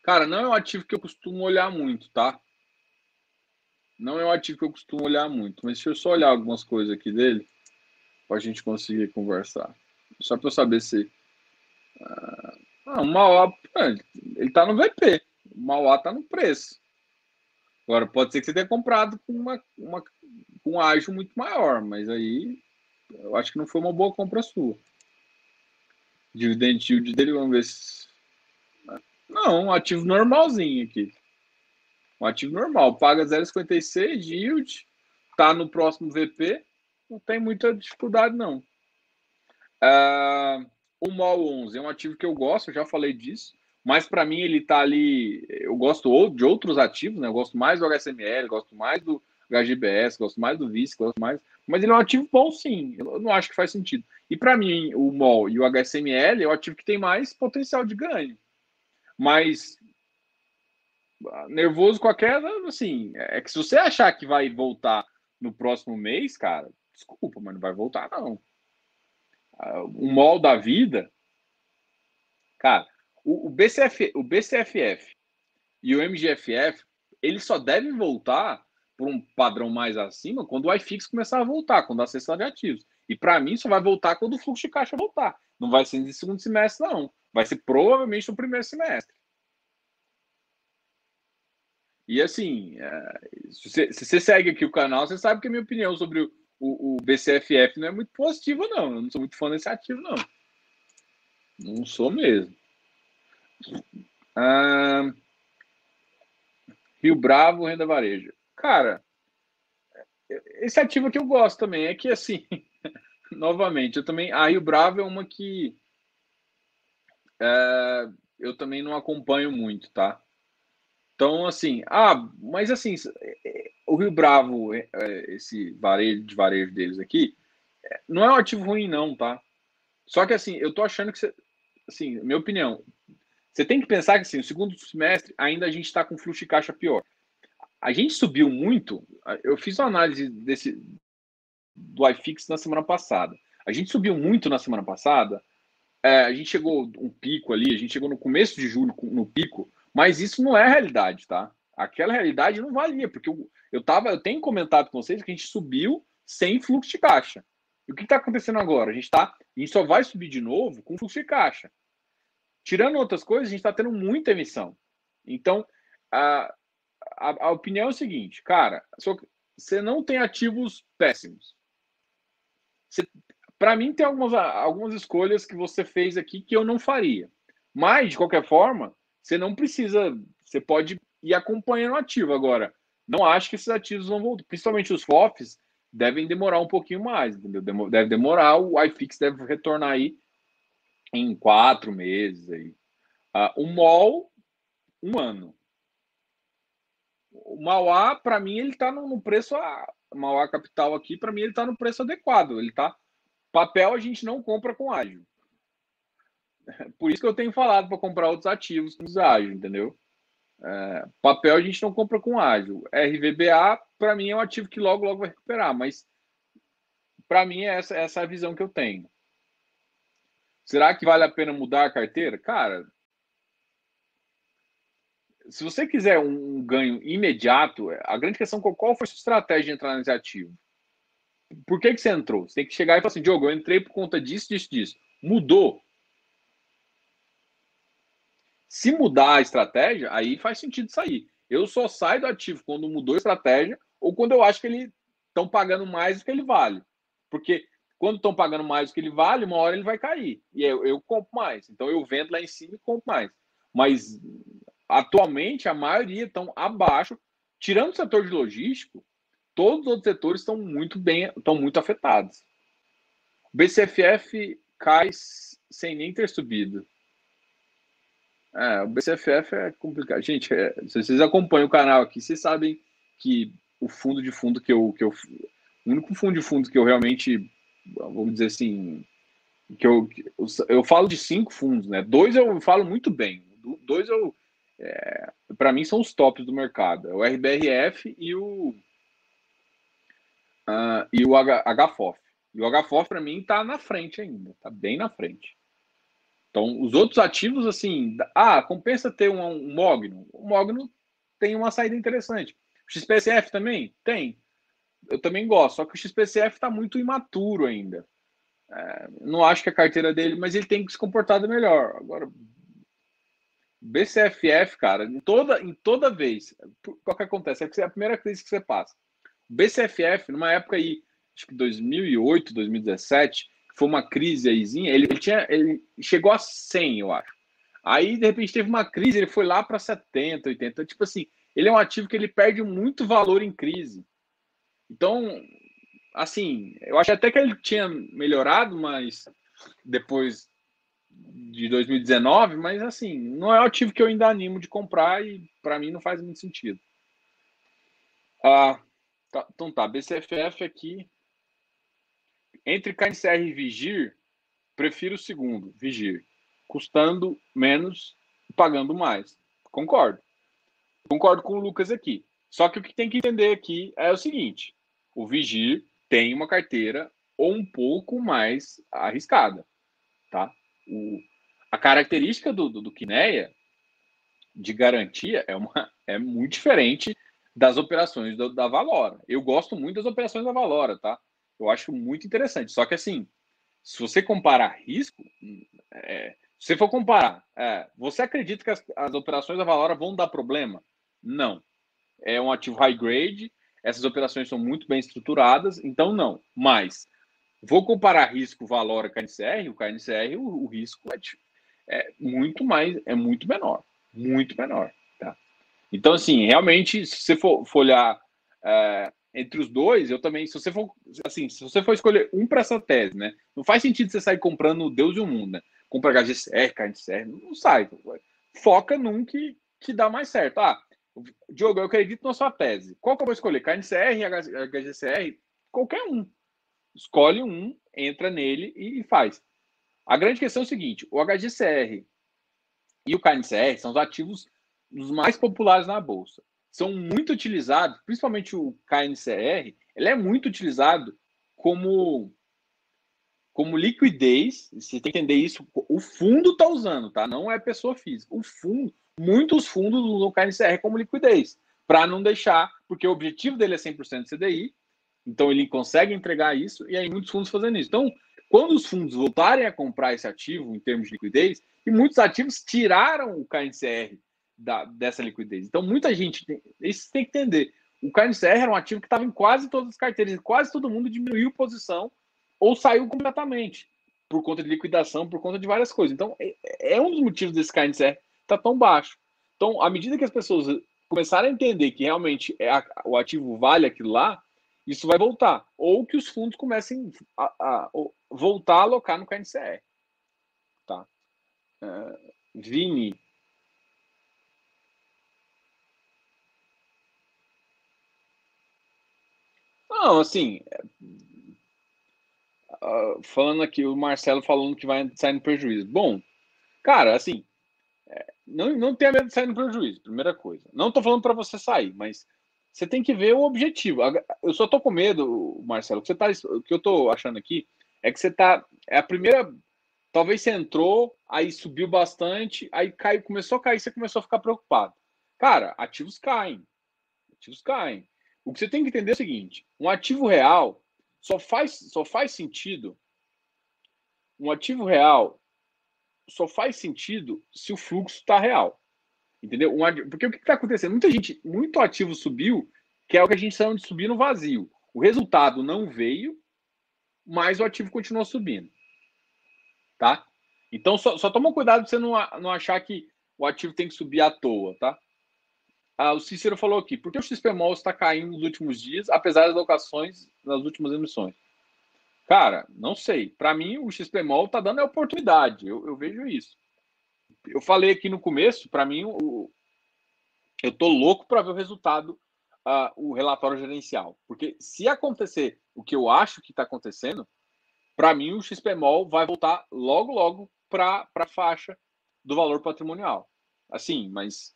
Speaker 1: Cara, não é um ativo que eu costumo olhar muito, tá? Não é um ativo que eu costumo olhar muito, mas deixa eu só olhar algumas coisas aqui dele para a gente conseguir conversar. Só para eu saber se. Ah, o Mauá, ele está no VP. O Mauá está no preço. Agora, pode ser que você tenha comprado com uma, uma, com um ágio muito maior, mas aí eu acho que não foi uma boa compra sua. Dividend yield dele, vamos ver se. Não, um ativo normalzinho aqui. Um ativo normal, paga 0,56 de yield, está no próximo VP, não tem muita dificuldade, não. Uh, o MOL 11 é um ativo que eu gosto, eu já falei disso, mas para mim ele está ali. Eu gosto de outros ativos, né? Eu gosto mais do HSML, gosto mais do HGBS, gosto mais do VISC, gosto mais. Mas ele é um ativo bom, sim. Eu não acho que faz sentido. E para mim, o MOL e o HSML é o ativo que tem mais potencial de ganho. Mas nervoso com a queda, assim, é que se você achar que vai voltar no próximo mês, cara, desculpa, mas não vai voltar, não. O mol da vida, cara, o, o, BCF, o BCFF e o MGFF, eles só devem voltar por um padrão mais acima quando o iFix começar a voltar, quando a sessão de ativos. E para mim, só vai voltar quando o fluxo de caixa voltar. Não vai ser no segundo semestre, não. Vai ser provavelmente no primeiro semestre. E assim, é, se, você, se, você, segue aqui o canal, você sabe que a minha opinião sobre o, o, o BCFF não é muito positivo, não. Eu não sou muito fã desse ativo, não. Não sou mesmo. Ah, Rio Bravo, renda varejo. Cara, esse ativo aqui eu gosto também. É que assim, [laughs] novamente, eu também. A Rio Bravo é uma que é, eu também não acompanho muito, tá? Então, assim, ah, mas assim, o Rio Bravo, é, é, esse varejo de varejo deles aqui, não é um ativo ruim, não, tá? Só que assim, eu tô achando que você, assim, minha opinião, você tem que pensar que assim, no segundo semestre ainda a gente está com fluxo de caixa pior. A gente subiu muito. Eu fiz uma análise desse do iFix na semana passada. A gente subiu muito na semana passada. É, a gente chegou um pico ali, a gente chegou no começo de julho no pico, mas isso não é realidade, tá? Aquela realidade não valia, porque eu, eu, tava, eu tenho comentado com vocês que a gente subiu sem fluxo de caixa. E o que está acontecendo agora? A gente, tá, a gente só vai subir de novo com fluxo de caixa. Tirando outras coisas, a gente está tendo muita emissão. Então, a, a, a, opinião é o seguinte, cara, você não tem ativos péssimos. Para mim, tem algumas, algumas escolhas que você fez aqui que eu não faria. Mas, de qualquer forma, você não precisa. Você pode ir acompanhando o ativo. Agora, não acho que esses ativos vão voltar. Principalmente os FOFs devem demorar um pouquinho mais, entendeu? Deve demorar, o iFix deve retornar aí em quatro meses aí. Uh, o MOL, um ano. O Mauá, para mim, ele está no, preço. A, Mauá Capital aqui, para mim, ele está no preço adequado. Ele tá. Papel a gente não compra com ágil. Por isso que eu tenho falado para comprar outros ativos com ágil, entendeu? É, papel a gente não compra com ágil. RVBA, para mim, é um ativo que logo, logo vai recuperar, mas para mim, é essa, essa é a visão que eu tenho. Será que vale a pena mudar a carteira? Cara, se você quiser um ganho imediato, a grande questão é qual foi a sua estratégia de entrar nesse ativo? Por que, que você entrou? Você tem que chegar e falar assim, Diogo, eu entrei por conta disso, disso, disso. Mudou. Se mudar a estratégia, aí faz sentido sair. Eu só saio do ativo quando mudou a estratégia ou quando eu acho que eles estão pagando mais do que ele vale. Porque quando estão pagando mais do que ele vale, uma hora ele vai cair. E eu, eu compro mais. Então eu vendo lá em cima e compro mais. Mas atualmente a maioria estão abaixo, tirando o setor de logístico, todos os outros setores estão muito bem, estão muito afetados. O BCFF cai sem nem ter subido. É, o BCFF é complicado. Gente, é, se vocês acompanham o canal aqui, vocês sabem que o fundo de fundo que eu, que eu. O único fundo de fundo que eu realmente, vamos dizer assim, que eu, eu falo de cinco fundos, né? Dois eu falo muito bem. Dois eu. É, para mim são os tops do mercado. É o RBRF e o. Uh, e o H, HFOF. E o HFOF, para mim, está na frente ainda. Está bem na frente. Então, os outros ativos, assim, ah, compensa ter um, um Mogno. O Mogno tem uma saída interessante. O XPCF também? Tem. Eu também gosto, só que o XPCF está muito imaturo ainda. É, não acho que a carteira dele, mas ele tem que se comportar melhor. Agora, BCFF, cara, em toda, em toda vez, o que acontece? É, a primeira crise que você passa. BCFF, numa época aí, acho que 2008, 2017, foi uma crise aízinha, ele, tinha, ele chegou a 100, eu acho. Aí, de repente, teve uma crise, ele foi lá para 70, 80. Tipo assim, ele é um ativo que ele perde muito valor em crise. Então, assim, eu acho até que ele tinha melhorado, mas depois de 2019, mas assim, não é o ativo que eu ainda animo de comprar e para mim não faz muito sentido. Ah, tá, então tá, BCFF aqui entre KNCR e Vigir, prefiro o segundo, Vigir, custando menos, pagando mais. Concordo. Concordo com o Lucas aqui. Só que o que tem que entender aqui é o seguinte: o Vigir tem uma carteira ou um pouco mais arriscada, tá? O, a característica do, do, do Kineia de garantia é, uma, é muito diferente das operações do, da Valora. Eu gosto muito das operações da Valora, tá? Eu acho muito interessante. Só que assim, se você comparar risco, é, se você for comparar, é, você acredita que as, as, operações da Valora vão dar problema? Não. É um ativo high grade, essas operações são muito bem estruturadas, então não. Mas vou comparar risco-valor a KNCR, o KNCR, o, o risco é, é, muito mais, é muito menor, muito menor. Tá? Então, assim, realmente, se você for, for olhar é, entre os dois, eu também, se você for, assim, se você for escolher um para essa tese, né? Não faz sentido você sair comprando Deus e o mundo, né? Compra HGCR, KNCR, não sai. Foca num que, que dá mais certo. Ah, Diogo, eu acredito na sua tese. Qual que eu vou escolher? KNCR, HGCR? Qualquer um. Escolhe um, entra nele e faz. A grande questão é o seguinte: o HGCR e o KNCR são os ativos os mais populares na bolsa. São muito utilizados, principalmente o KNCR, ele é muito utilizado como como liquidez. Você tem que entender isso. O fundo está usando, tá? Não é pessoa física. O fundo, muitos fundos usam o KNCR como liquidez para não deixar, porque o objetivo dele é 100% CDI, então ele consegue entregar isso e aí muitos fundos fazendo isso. Então, quando os fundos voltarem a comprar esse ativo em termos de liquidez, e muitos ativos tiraram o KNCR da, dessa liquidez. Então, muita gente, tem, isso tem que entender. O KNCR era um ativo que estava em quase todas as carteiras, quase todo mundo diminuiu posição ou saiu completamente por conta de liquidação, por conta de várias coisas. Então, é, é um dos motivos desse KNCR estar tá tão baixo. Então, à medida que as pessoas começarem a entender que realmente é a, o ativo vale aquilo lá, isso vai voltar. Ou que os fundos comecem a, a, a voltar a alocar no KNCR. Tá? Uh, Vini. Não, assim. Uh, falando aqui, o Marcelo falando que vai sair no prejuízo. Bom, cara, assim. É, não, não tenha medo de sair no prejuízo, primeira coisa. Não estou falando para você sair, mas você tem que ver o objetivo. Eu só tô com medo, Marcelo, que tá, o que eu tô achando aqui é que você tá é a primeira, talvez você entrou, aí subiu bastante, aí caiu, começou a cair, você começou a ficar preocupado. Cara, ativos caem. Ativos caem. O que você tem que entender é o seguinte, um ativo real só faz só faz sentido um ativo real só faz sentido se o fluxo está real. Entendeu? Um, porque o que está acontecendo? Muita gente, muito ativo subiu, que é o que a gente chama de subir no vazio. O resultado não veio, mas o ativo continuou subindo. Tá? Então só, só toma cuidado para você não, não achar que o ativo tem que subir à toa, tá? Ah, o Cícero falou aqui, por que o XPMOL está caindo nos últimos dias, apesar das locações nas últimas emissões? Cara, não sei. Para mim, o XPMOL está dando a oportunidade. Eu, eu vejo isso eu falei aqui no começo, para mim, o, eu tô louco para ver o resultado, uh, o relatório gerencial. Porque se acontecer o que eu acho que está acontecendo, para mim o XPMOL vai voltar logo, logo para a faixa do valor patrimonial. Assim, mas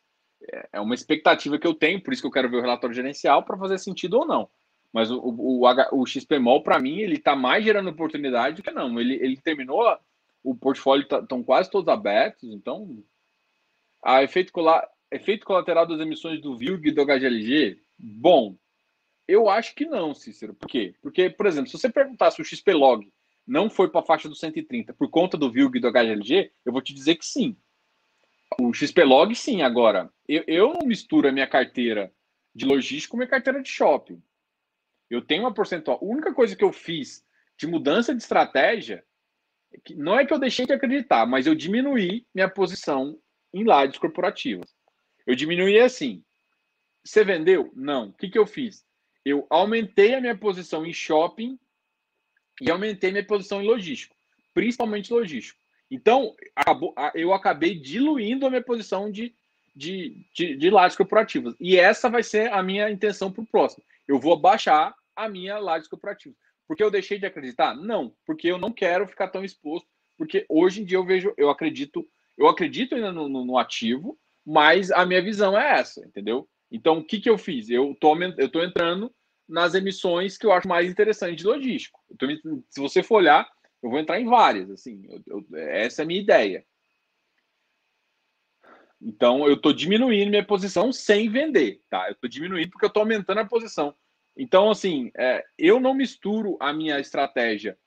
Speaker 1: é, uma expectativa que eu tenho, por isso que eu quero ver o relatório gerencial para fazer sentido ou não. Mas o, o, o, o XPMOL, para mim, ele está mais gerando oportunidade do que não. Ele, ele terminou o portfólio estão tá, quase todos abertos, então a efeito, efeito colateral das emissões do VILG e do HGLG, bom, eu acho que não, Cícero. Por quê? Porque, por exemplo, se você perguntar se o XP Log não foi para a faixa do 130 por conta do VILG e do HGLG, eu vou te dizer que sim. O XP Log, sim. Agora, eu, eu não misturo a minha carteira de logística com a minha carteira de shopping. Eu tenho uma porcentual. A única coisa que eu fiz de mudança de estratégia não é que eu deixei de acreditar, mas eu diminuí minha posição em lajes corporativas. Eu diminuí assim. Você vendeu? Não. O que, que eu fiz? Eu aumentei a minha posição em shopping e aumentei minha posição em logístico, principalmente logístico. Então, eu acabei diluindo a minha posição de, de, de, de lajes. E essa vai ser a minha intenção para o próximo. Eu vou baixar a minha lajes corporativa. Porque eu deixei de acreditar? Não, porque eu não quero ficar tão exposto. Porque hoje em dia eu vejo, eu acredito, eu acredito ainda no, no, no ativo, mas a minha visão é essa, entendeu? Então, o que, que eu fiz? Eu eu tô entrando nas emissões que eu acho mais interessantes de logístico. Se você for olhar, eu vou entrar em várias, assim, eu, eu, essa é a minha ideia. Então, eu estou diminuindo minha posição sem vender, tá? Eu estou diminuindo porque eu estou aumentando a posição. Então, assim, é, eu não misturo a minha estratégia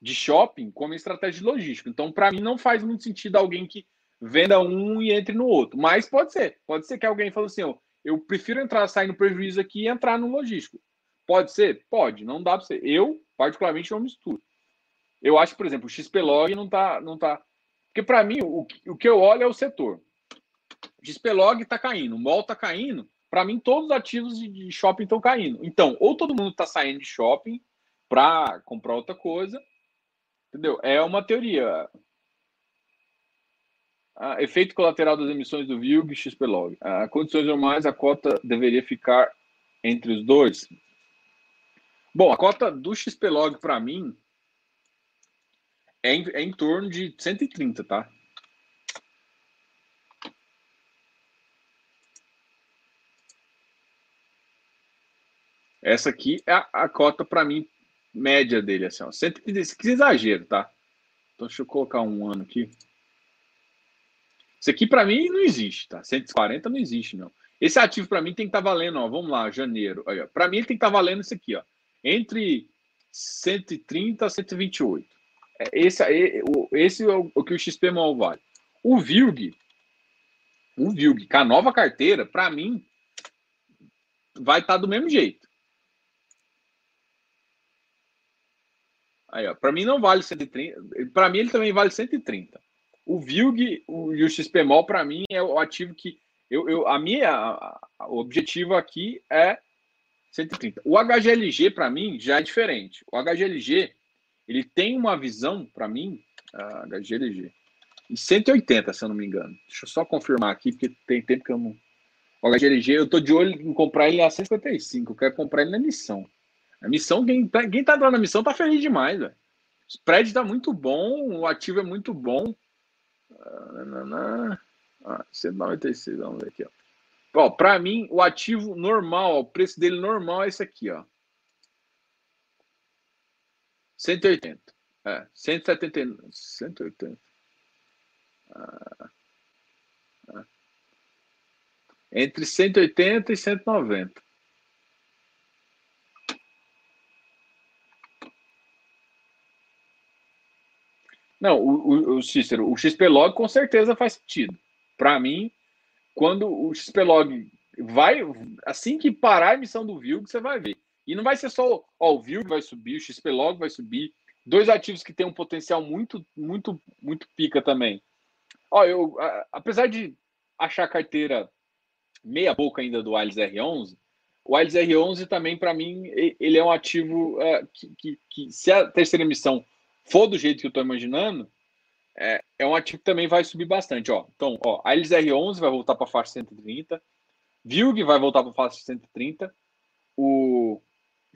Speaker 1: de shopping com a minha estratégia de logística. Então, para mim, não faz muito sentido alguém que venda um e entre no outro. Mas pode ser. Pode ser que alguém fale assim, eu prefiro entrar, sair no prejuízo aqui e entrar no logístico. Pode ser? Pode, não dá para ser. Eu, particularmente, não misturo. Eu acho, por exemplo, o XPlog não tá. Não tá... Porque, para mim, o, o que eu olho é o setor. XPlog está caindo, o MOL está caindo. Para mim, todos os ativos de shopping estão caindo. Então, ou todo mundo está saindo de shopping para comprar outra coisa, entendeu? É uma teoria. Ah, efeito colateral das emissões do VILG e XPlog. Ah, condições normais, a cota deveria ficar entre os dois. Bom, a cota do XPlog para mim é em, é em torno de 130, tá? Essa aqui é a, a cota para mim média dele, assim, ó. 135, que exagero, tá? Então deixa eu colocar um ano aqui. Isso aqui para mim não existe, tá? 140 não existe, não. Esse ativo para mim tem que estar tá valendo, ó, vamos lá, janeiro. Para mim tem que estar tá valendo isso aqui, ó entre 130 a 128. É, esse, esse é o, que o XP mal vale. O VILG, o VILG, com a nova carteira, para mim, vai estar tá do mesmo jeito. Aí, ó, para mim não vale 130. Para mim ele também vale 130. O VILG o, e o XPMOL, para mim, é o ativo que. Eu, eu, a minha, a, a, o objetivo aqui é 130. O HGLG, para mim, já é diferente. O HGLG, ele tem uma visão, para mim, HGLG, em 180, se eu não me engano. Deixa eu só confirmar aqui, porque tem tempo que eu não. O HGLG, eu tô de olho em comprar ele a 155. Eu quero comprar ele na missão. A missão, quem tá, quem tá na missão tá feliz demais, velho. O spread tá muito bom, o ativo é muito bom. Ah, 196, vamos ver aqui, ó. Ó, para mim, o ativo normal, o preço dele normal é esse aqui, ó. 180. É, 170. 180. Ah, ah. Entre 180 e 190. Não, o, o, o Cícero, o XP-Log com certeza faz sentido. Para mim, quando o XPlog vai, assim que parar a emissão do VILG, você vai ver. E não vai ser só, ó, o VILG vai subir, o XPlog vai subir, dois ativos que têm um potencial muito, muito, muito pica também. Ó, eu, apesar de achar a carteira meia boca ainda do Wiles R11, o Wiles R11 também, para mim, ele é um ativo uh, que, que, que, se a terceira emissão for do jeito que eu estou imaginando, é, é um ativo que também vai subir bastante. Ó. Então, ó, a Elis R11 vai voltar para a faixa 130, Vilg vai voltar para a faixa 130, o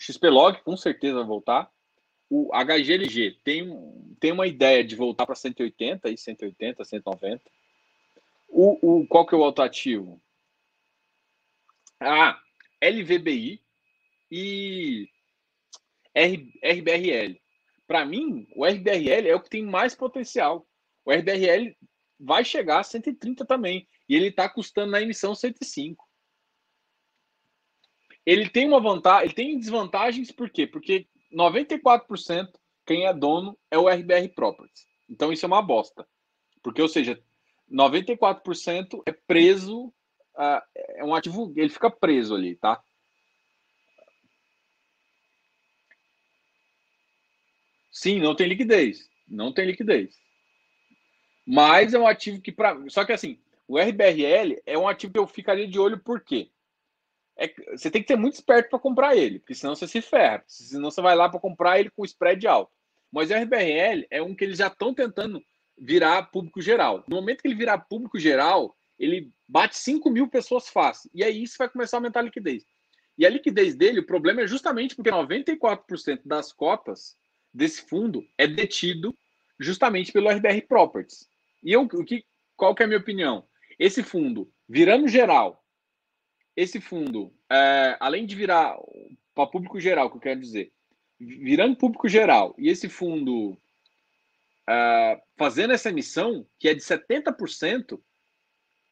Speaker 1: XPlog com certeza vai voltar, o HGLG tem, tem uma ideia de voltar para 180 e 180, 190. O, o, qual que é o outro ativo? Ah, LVBI e R, RBRL. Para mim, o RBRL é o que tem mais potencial. O RBRL vai chegar a 130 também. E ele está custando na emissão 105. Ele tem uma vantagem, ele tem desvantagens, por quê? Porque 94% quem é dono é o RBR Properties. Então isso é uma bosta. Porque, ou seja, 94% é preso, uh, é um ativo, ele fica preso ali, tá? Sim, não tem liquidez. Não tem liquidez. Mas é um ativo que, para. Só que assim, o RBRL é um ativo que eu ficaria de olho por quê? É, você tem que ser muito esperto para comprar ele, porque senão você se ferra. Senão você vai lá para comprar ele com spread alto. Mas o RBRL é um que eles já estão tentando virar público geral. No momento que ele virar público geral, ele bate 5 mil pessoas fácil. E aí isso vai começar a aumentar a liquidez. E a liquidez dele, o problema é justamente porque 94% das cotas desse fundo é detido justamente pelo RBR Properties. E eu, o que, qual que é a minha opinião? Esse fundo, virando geral, esse fundo, é, além de virar para público geral, que eu quero dizer, virando público geral, e esse fundo é, fazendo essa emissão, que é de 70%,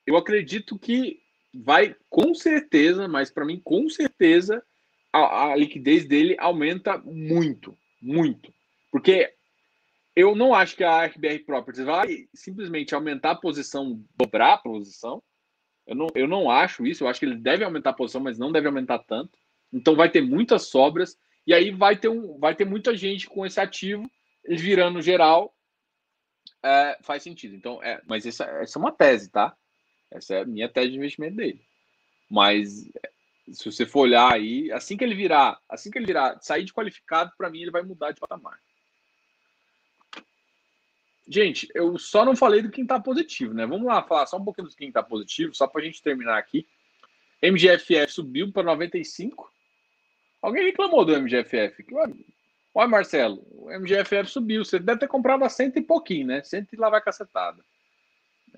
Speaker 1: eu acredito que vai com certeza, mas para mim, com certeza, a, a liquidez dele aumenta muito, muito. Porque eu não acho que a RBR Properties vai simplesmente aumentar a posição, dobrar a posição. Eu não, eu não acho isso. Eu acho que ele deve aumentar a posição, mas não deve aumentar tanto. Então vai ter muitas sobras e aí vai ter, um, vai ter muita gente com esse ativo virando geral. É, faz sentido. Então, é, mas essa, essa é uma tese, tá? Essa é a minha tese de investimento dele. Mas se você for olhar aí, assim que ele virar, assim que ele virar, sair de qualificado, para mim ele vai mudar de patamar. Gente, eu só não falei do quem está positivo, né? Vamos lá falar só um pouquinho do quem está positivo, só para a gente terminar aqui. MGFF subiu para 95. Alguém reclamou do MGFF? Olha, Marcelo, o MGFF subiu. Você deve ter comprado a cento e pouquinho, né? Cento e lá vai cacetada.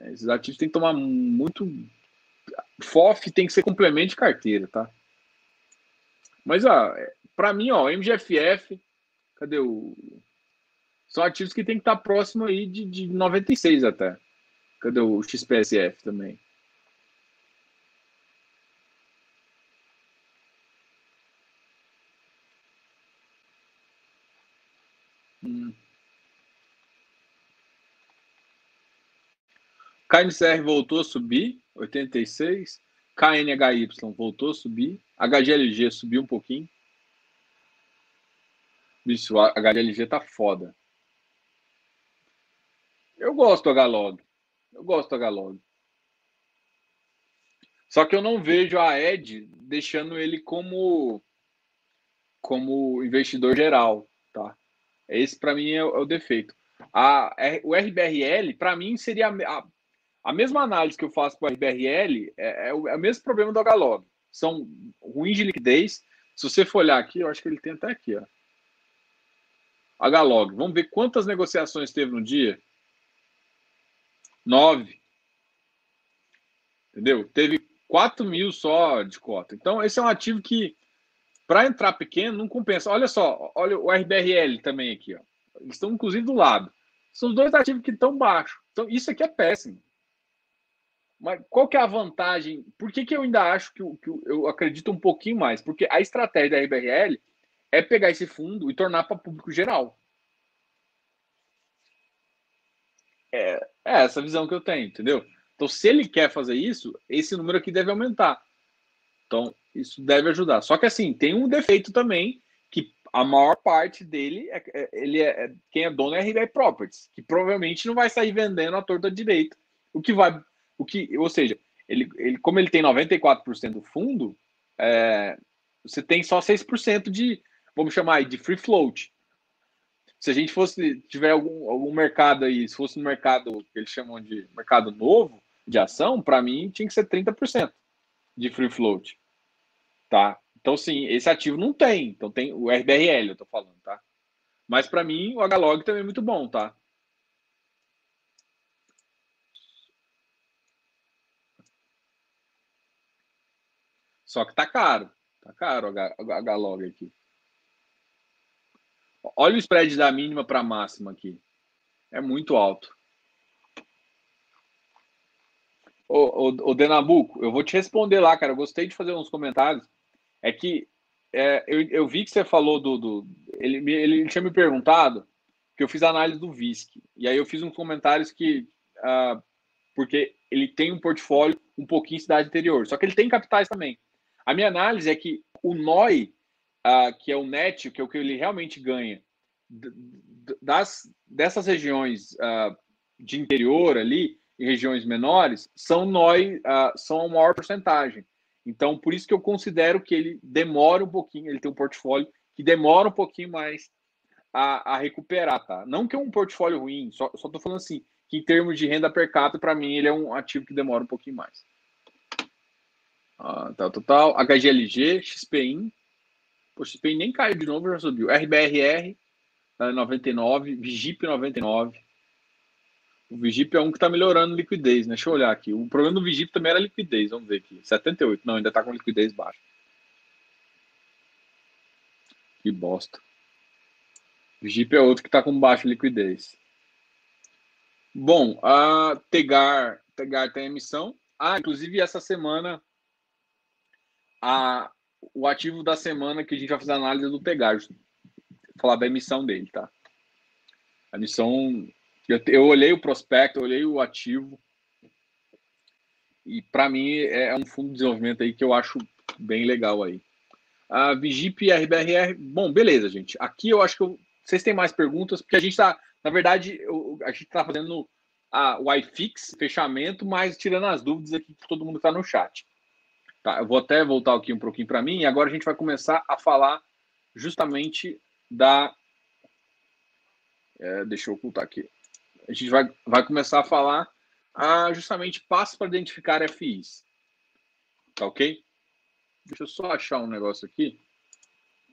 Speaker 1: Esses ativos tem que tomar muito. FOF tem que ser complemento de carteira, tá? Mas, ó, para mim, ó, MGFF, cadê o. São ativos que tem que estar próximo aí de, de 96 até. Cadê o XPSF também? Hum. KNCR voltou a subir, 86. KNHY voltou a subir. HGLG subiu um pouquinho. Bicho, a HGLG tá foda. Eu gosto do HLog. Eu gosto do HLog. Só que eu não vejo a Ed deixando ele como como investidor geral, tá? Esse para mim é, o, é o defeito. A, o RBRL para mim seria a, a, mesma análise que eu faço para o RBRL é, é, o, é o mesmo problema do HLog. São ruins de liquidez. Se você for olhar aqui, eu acho que ele tem até aqui, ó. HLog. Vamos ver quantas negociações teve no dia. Nove. Entendeu? Teve 4 mil só de cota. Então, esse é um ativo que, para entrar pequeno, não compensa. Olha só, olha o RBRL também aqui. Ó. Eles estão, inclusive, do lado. São dois ativos que estão baixos. Então, isso aqui é péssimo. Mas qual que é a vantagem? Por que, que eu ainda acho que, que eu acredito um pouquinho mais? Porque a estratégia da RBRL é pegar esse fundo e tornar para público geral. É, é essa visão que eu tenho, entendeu? Então, se ele quer fazer isso, esse número aqui deve aumentar. Então, isso deve ajudar. Só que assim, tem um defeito também, que a maior parte dele, é, é ele é, é, quem é dono é RBI Properties, que provavelmente não vai sair vendendo a torta direita. O que vai, o que, ou seja, ele, ele como ele tem 94% do fundo, é, você tem só 6% de, vamos chamar aí, de free float se a gente fosse tiver algum, algum mercado aí, se fosse no mercado que eles chamam de mercado novo de ação, para mim tinha que ser 30% de free float. Tá? Então, sim, esse ativo não tem. Então tem o RBRL, eu tô falando, tá? Mas para mim o HLog também é muito bom, tá? Só que tá caro. Tá caro o HLog aqui. Olha o spread da mínima para a máxima aqui. É muito alto. Ô, Denabuco, eu vou te responder lá, cara. Eu gostei de fazer uns comentários. É que é, eu, eu, vi que você falou do. do ele, ele tinha me perguntado que eu fiz análise do VISC. E aí eu fiz uns comentários que. Uh, porque ele tem um portfólio um pouquinho cidade interior. Só que ele tem capitais também. A minha análise é que o NOI uh, que é o net, que é o que ele realmente ganha, das, dessas regiões uh, de interior ali, e regiões menores, são nós, uh, são a maior porcentagem. Então, por isso que eu considero que ele demora um pouquinho, ele tem um portfólio que demora um pouquinho mais a, a recuperar, tá? Não que é um portfólio ruim, só, só tô falando assim, que em termos de renda per capita, para mim, ele é um ativo que demora um pouquinho mais. Ah, tal, total. HGLG, XPIN, o XPI nem caiu de novo, já subiu. RBRR, 99, Vigip 99. O Vigip é um que está melhorando liquidez, né? Deixa eu olhar aqui. O problema do Vigip também era liquidez, vamos ver aqui. 78, não, ainda está com liquidez baixa. Que bosta. Vigip é outro que está com baixa liquidez. Bom, a Tegar, Tegar tem emissão. Ah, inclusive essa semana a, o ativo da semana que a gente vai fazer a análise do Pegasus. Falar da emissão dele, tá? A emissão. Eu, eu olhei o prospecto, olhei o ativo. E para mim é um fundo de desenvolvimento aí que eu acho bem legal aí. A Vigip RBRR. Bom, beleza, gente. Aqui eu acho que eu... vocês têm mais perguntas, porque a gente está, na verdade, eu... a gente está fazendo a, o iFix, fechamento, mas tirando as dúvidas aqui que todo mundo está no chat. Tá, eu vou até voltar aqui um pouquinho para mim, e agora a gente vai começar a falar justamente da. É, deixa eu ocultar aqui. A gente vai, vai começar a falar a, justamente passos para identificar FIs. Tá ok? Deixa eu só achar um negócio aqui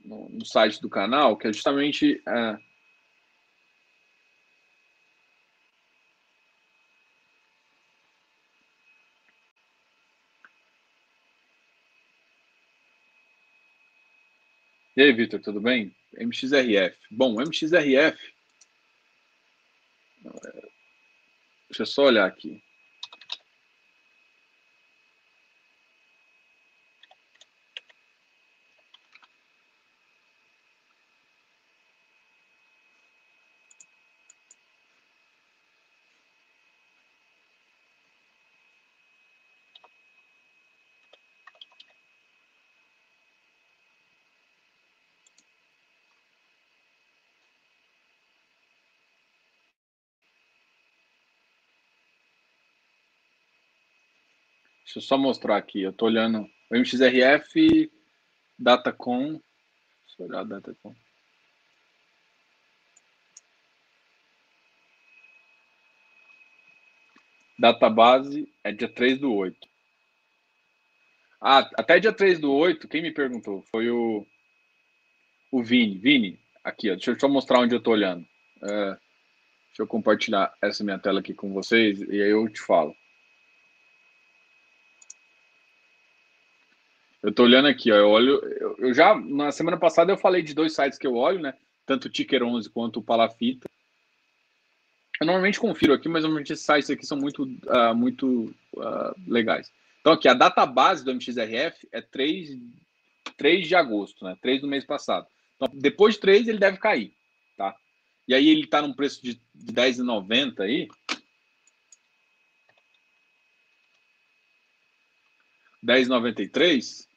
Speaker 1: no, no site do canal, que é justamente. É, E aí, Vitor, tudo bem? MXRF. Bom, MXRF. Deixa eu só olhar aqui. Deixa eu só mostrar aqui. Eu estou olhando o MXRF, Datacom. Deixa eu olhar a Datacom. Database é dia 3 do 8. Ah, até dia 3 do 8, quem me perguntou? Foi o, o Vini. Vini, aqui, ó, deixa eu só mostrar onde eu estou olhando. É, deixa eu compartilhar essa minha tela aqui com vocês e aí eu te falo. Eu tô olhando aqui, ó, eu olho, eu, eu, já na semana passada eu falei de dois sites que eu olho, né? Tanto o Ticker 11 quanto o Palafita. Eu normalmente confiro aqui, mas normalmente esses sites aqui são muito, uh, muito uh, legais. Então aqui, a database do MXRF é 3, 3 de agosto, né? 3 do mês passado. Então, depois de 3 ele deve cair, tá? E aí ele tá num preço de, de R$10,90 aí. 10,93.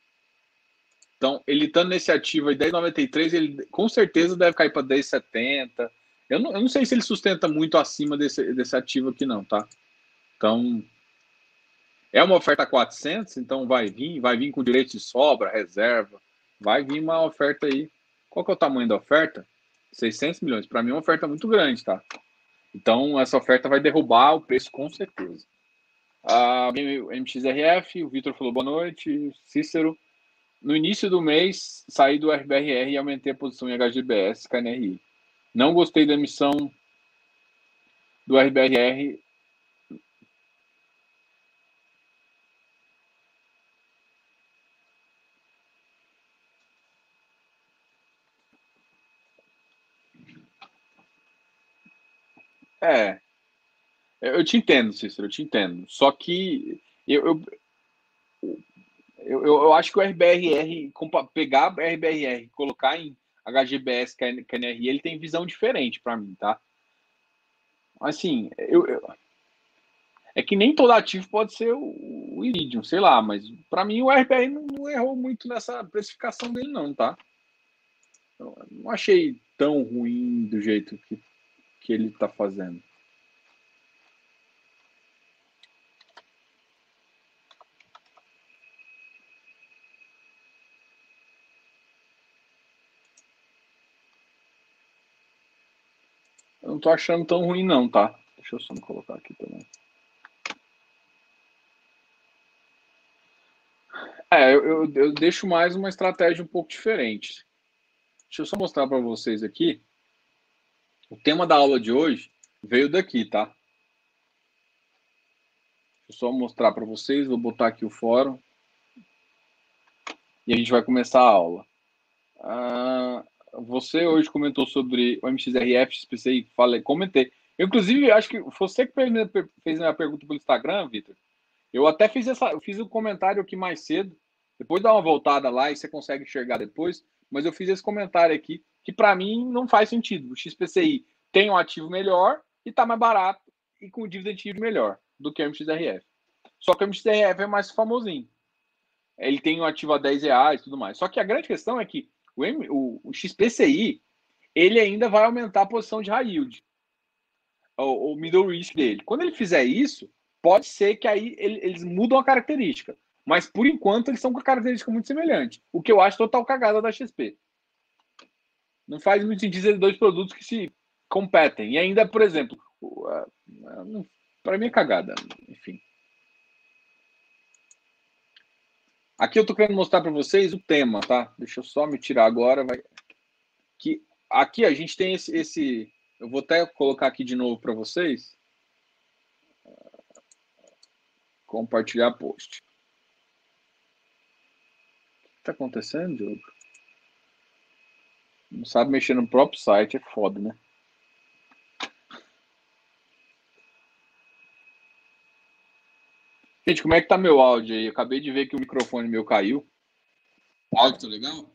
Speaker 1: Então, ele estando nesse ativo aí 10,93, ele com certeza deve cair para 10,70. Eu não, eu não sei se ele sustenta muito acima desse, desse ativo aqui, não, tá? Então, é uma oferta 400, então vai vir, vai vir com direito de sobra, reserva, vai vir uma oferta aí. Qual que é o tamanho da oferta? 600 milhões. Para mim é uma oferta muito grande, tá? Então, essa oferta vai derrubar o preço com certeza. A MXRF, o Vitor falou boa noite, Cícero. No início do mês, saí do RBRR e aumentei a posição em HGBS, KNRI. Não gostei da emissão do RBRR. É, eu te entendo, Cícero, eu te entendo. Só que eu, eu, eu, eu acho que o RBRR, pegar RBRR e colocar em HGBS, KNRI, ele tem visão diferente para mim, tá? Assim, eu, eu, é que nem todo ativo pode ser o, o Iridium, sei lá, mas para mim o RBR não, não, errou muito nessa precificação dele, não, tá? Eu não achei tão ruim do jeito que, que ele tá fazendo. Tô achando tão ruim, não, tá? Deixa eu só me colocar aqui também. É, eu, eu, eu deixo mais uma estratégia um pouco diferente. Deixa eu só mostrar para vocês aqui. O tema da aula de hoje veio daqui, tá? Deixa eu só mostrar para vocês. Vou botar aqui o fórum. E a gente vai começar a aula. Ah, você hoje comentou sobre o MXRF, SPCI, falei, comentei. Eu, inclusive, acho que você que fez a pergunta pelo Instagram, Vitor. Eu até fiz essa, eu fiz um comentário aqui mais cedo. Depois dá uma voltada lá e você consegue enxergar depois. Mas eu fiz esse comentário aqui que para mim não faz sentido. O XPCI tem um ativo melhor e está mais barato e com dividend yield melhor do que o MXRF. Só que o MXRF é mais famosinho. ele tem um ativo a 10 reais e tudo mais. Só que a grande questão é que o, M, o, o XPCI ele ainda vai aumentar a posição de high yield, o, o middle risk dele. Quando ele fizer isso, pode ser que aí ele, eles mudam a característica. Mas por enquanto eles estão com característica muito semelhante. O que eu acho total cagada da XP. Não faz muito sentido ser dois produtos que se competem. E ainda, por exemplo, para mim é cagada. Enfim. Aqui eu estou querendo mostrar para vocês o tema, tá? Deixa eu só me tirar agora. Vai... Que aqui a gente tem esse, esse. Eu vou até colocar aqui de novo para vocês. Compartilhar post. O que está acontecendo, Diogo? Não sabe mexer no próprio site, é foda, né? Gente, como é que tá meu áudio aí? Eu acabei de ver que o microfone meu caiu. O áudio tá legal?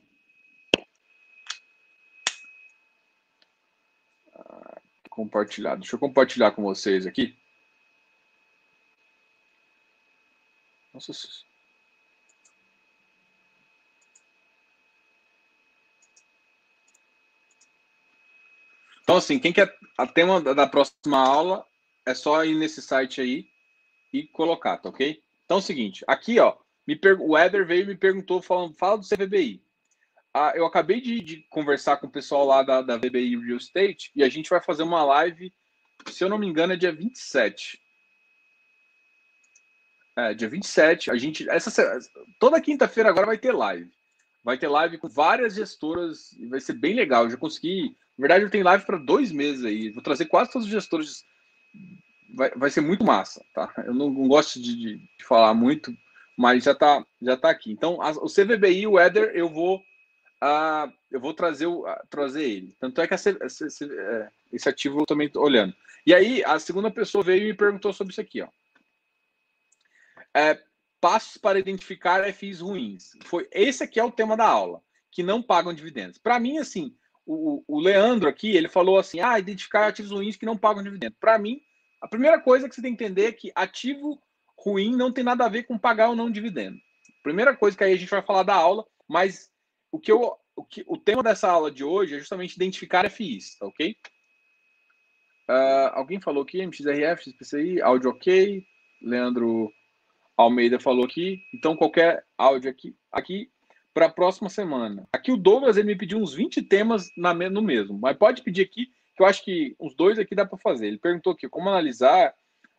Speaker 1: Ah, compartilhar. Deixa eu compartilhar com vocês aqui. Nossa. Então, assim, quem quer a tema da próxima aula é só ir nesse site aí e colocar, tá ok? Então é o seguinte, aqui ó, me per... o Eder veio e me perguntou, falando, fala do CVBI. Ah, eu acabei de, de, conversar com o pessoal lá da, da VBI Real Estate e a gente vai fazer uma live, se eu não me engano, é dia 27. É, dia 27. A gente. Essa, toda quinta-feira agora vai ter live. Vai ter live com várias gestoras e vai ser bem legal. Eu já consegui. Na verdade, eu tenho live para dois meses aí. Vou trazer quase todos os gestores vai, vai ser muito massa, tá? Eu não, não gosto de, de, de, falar muito, mas já tá, já tá aqui. Então, a, o CVBI, o Eder, eu vou, uh, eu vou trazer, o, uh, trazer ele. Tanto é que esse, esse, é, esse ativo eu também tô olhando. E aí, a segunda pessoa veio e me perguntou sobre isso aqui, ó. É, passos para identificar FIs ruins. Foi esse aqui é o tema da aula, que não pagam dividendos. Para mim, assim, o, o Leandro aqui, ele falou assim: ah, identificar ativos ruins que não pagam dividendos. Para mim, a primeira coisa que você tem que entender é que ativo ruim não tem nada a ver com pagar ou não dividendo. Primeira coisa que aí a gente vai falar da aula, mas o que eu, o, que, o tema dessa aula de hoje é justamente identificar FIs, tá ok? Uh, alguém falou aqui, MXRF, XPCI, áudio ok. Leandro Almeida falou aqui. Então, qualquer áudio aqui, aqui para a próxima semana. Aqui o Douglas ele me pediu uns 20 temas na, no mesmo, mas pode pedir aqui que eu acho que uns dois aqui dá para fazer. Ele perguntou aqui como analisar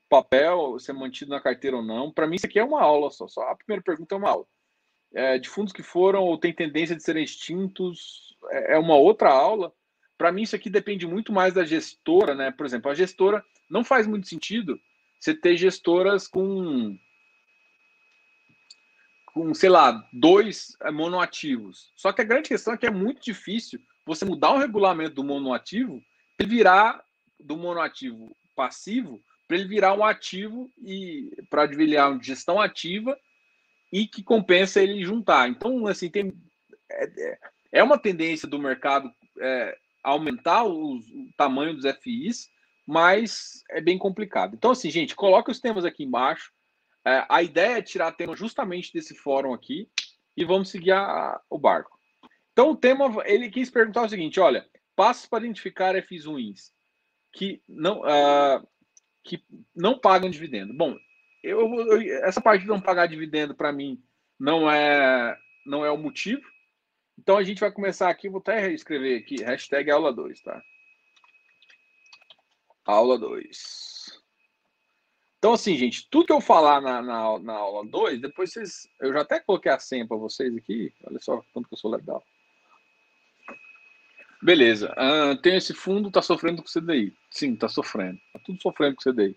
Speaker 1: papel, ser mantido na carteira ou não. Para mim, isso aqui é uma aula só. Só a primeira pergunta é uma aula. É, de fundos que foram ou tem tendência de serem extintos é, é uma outra aula. Para mim, isso aqui depende muito mais da gestora, né? Por exemplo, a gestora não faz muito sentido você ter gestoras com, com sei lá, dois é, monoativos. Só que a grande questão é que é muito difícil você mudar o regulamento do monoativo ele virar do monoativo passivo para ele virar um ativo e para virar uma gestão ativa e que compensa ele juntar. Então, assim, tem é, é uma tendência do mercado é, aumentar o, tamanho dos FIs, mas é bem complicado. Então, assim, gente, coloca os temas aqui embaixo. É, a ideia é tirar tema justamente desse fórum aqui e vamos seguir a, o barco. Então, o tema, ele quis perguntar o seguinte: olha, passos para identificar FIs ruins que não, uh, que não pagam dividendo. Bom, eu, eu, essa parte de não pagar dividendo para mim não é não é o motivo. Então a gente vai começar aqui, vou até escrever aqui, hashtag aula 2, tá? Aula 2. Então, assim, gente, tudo que eu falar na, na, na aula 2, depois vocês. Eu já até coloquei a senha para vocês aqui. Olha só quanto que eu sou legal. Beleza. Uh, tem esse fundo, tá sofrendo com CDI. Sim, tá sofrendo. Tá tudo sofrendo com CDI.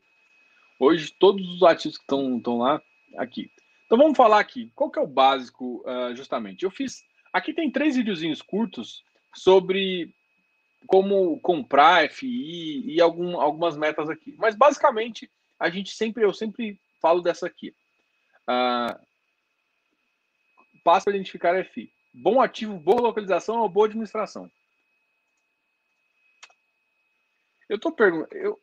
Speaker 1: Hoje, todos os ativos que estão lá, aqui. Então vamos falar aqui. Qual que é o básico, uh, justamente? Eu fiz. Aqui tem três videozinhos curtos sobre como comprar FI e algum, algumas metas aqui. Mas basicamente, a gente sempre, eu sempre falo dessa aqui. Uh, passa para identificar FI. Bom ativo, boa localização ou boa administração. Eu tô perguntando. Eu...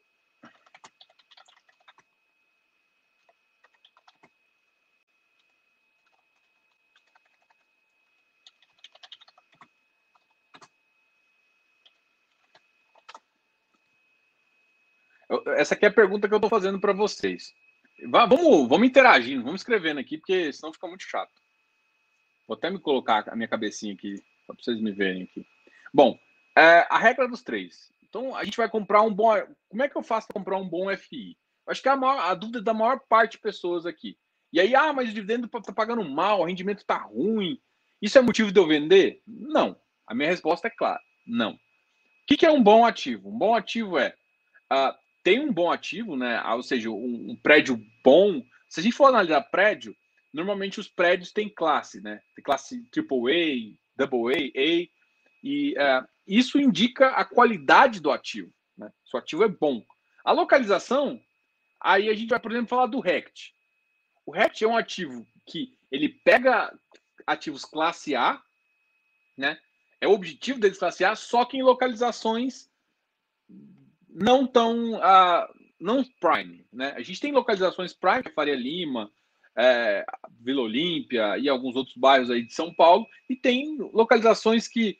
Speaker 1: Essa aqui é a pergunta que eu estou fazendo para vocês. Vamos, vamos interagindo, vamos escrevendo aqui, porque senão fica muito chato. Vou até me colocar a minha cabecinha aqui, para vocês me verem aqui. Bom, é, a regra dos três. Então, a gente vai comprar um bom. Como é que eu faço para comprar um bom FI? Acho que é a, maior, a dúvida da maior parte de pessoas aqui. E aí, ah, mas o dividendo está pagando mal, o rendimento está ruim. Isso é motivo de eu vender? Não. A minha resposta é clara: não. O que, que é um bom ativo? Um bom ativo é. Uh, tem um bom ativo, né? Ou seja, um, um prédio bom. Se a gente for analisar prédio, normalmente os prédios têm classe, né? Tem classe AAA, AA, A, e uh, isso indica a qualidade do ativo. Né? Se o ativo é bom. A localização, aí a gente vai, por exemplo, falar do RECT. O RECT é um ativo que ele pega ativos classe A, né? É o objetivo deles classe A, só que em localizações não tão uh, não prime, né? A gente tem localizações prime, Faria Lima, é, Vila Olímpia e alguns outros bairros aí de São Paulo, e tem localizações que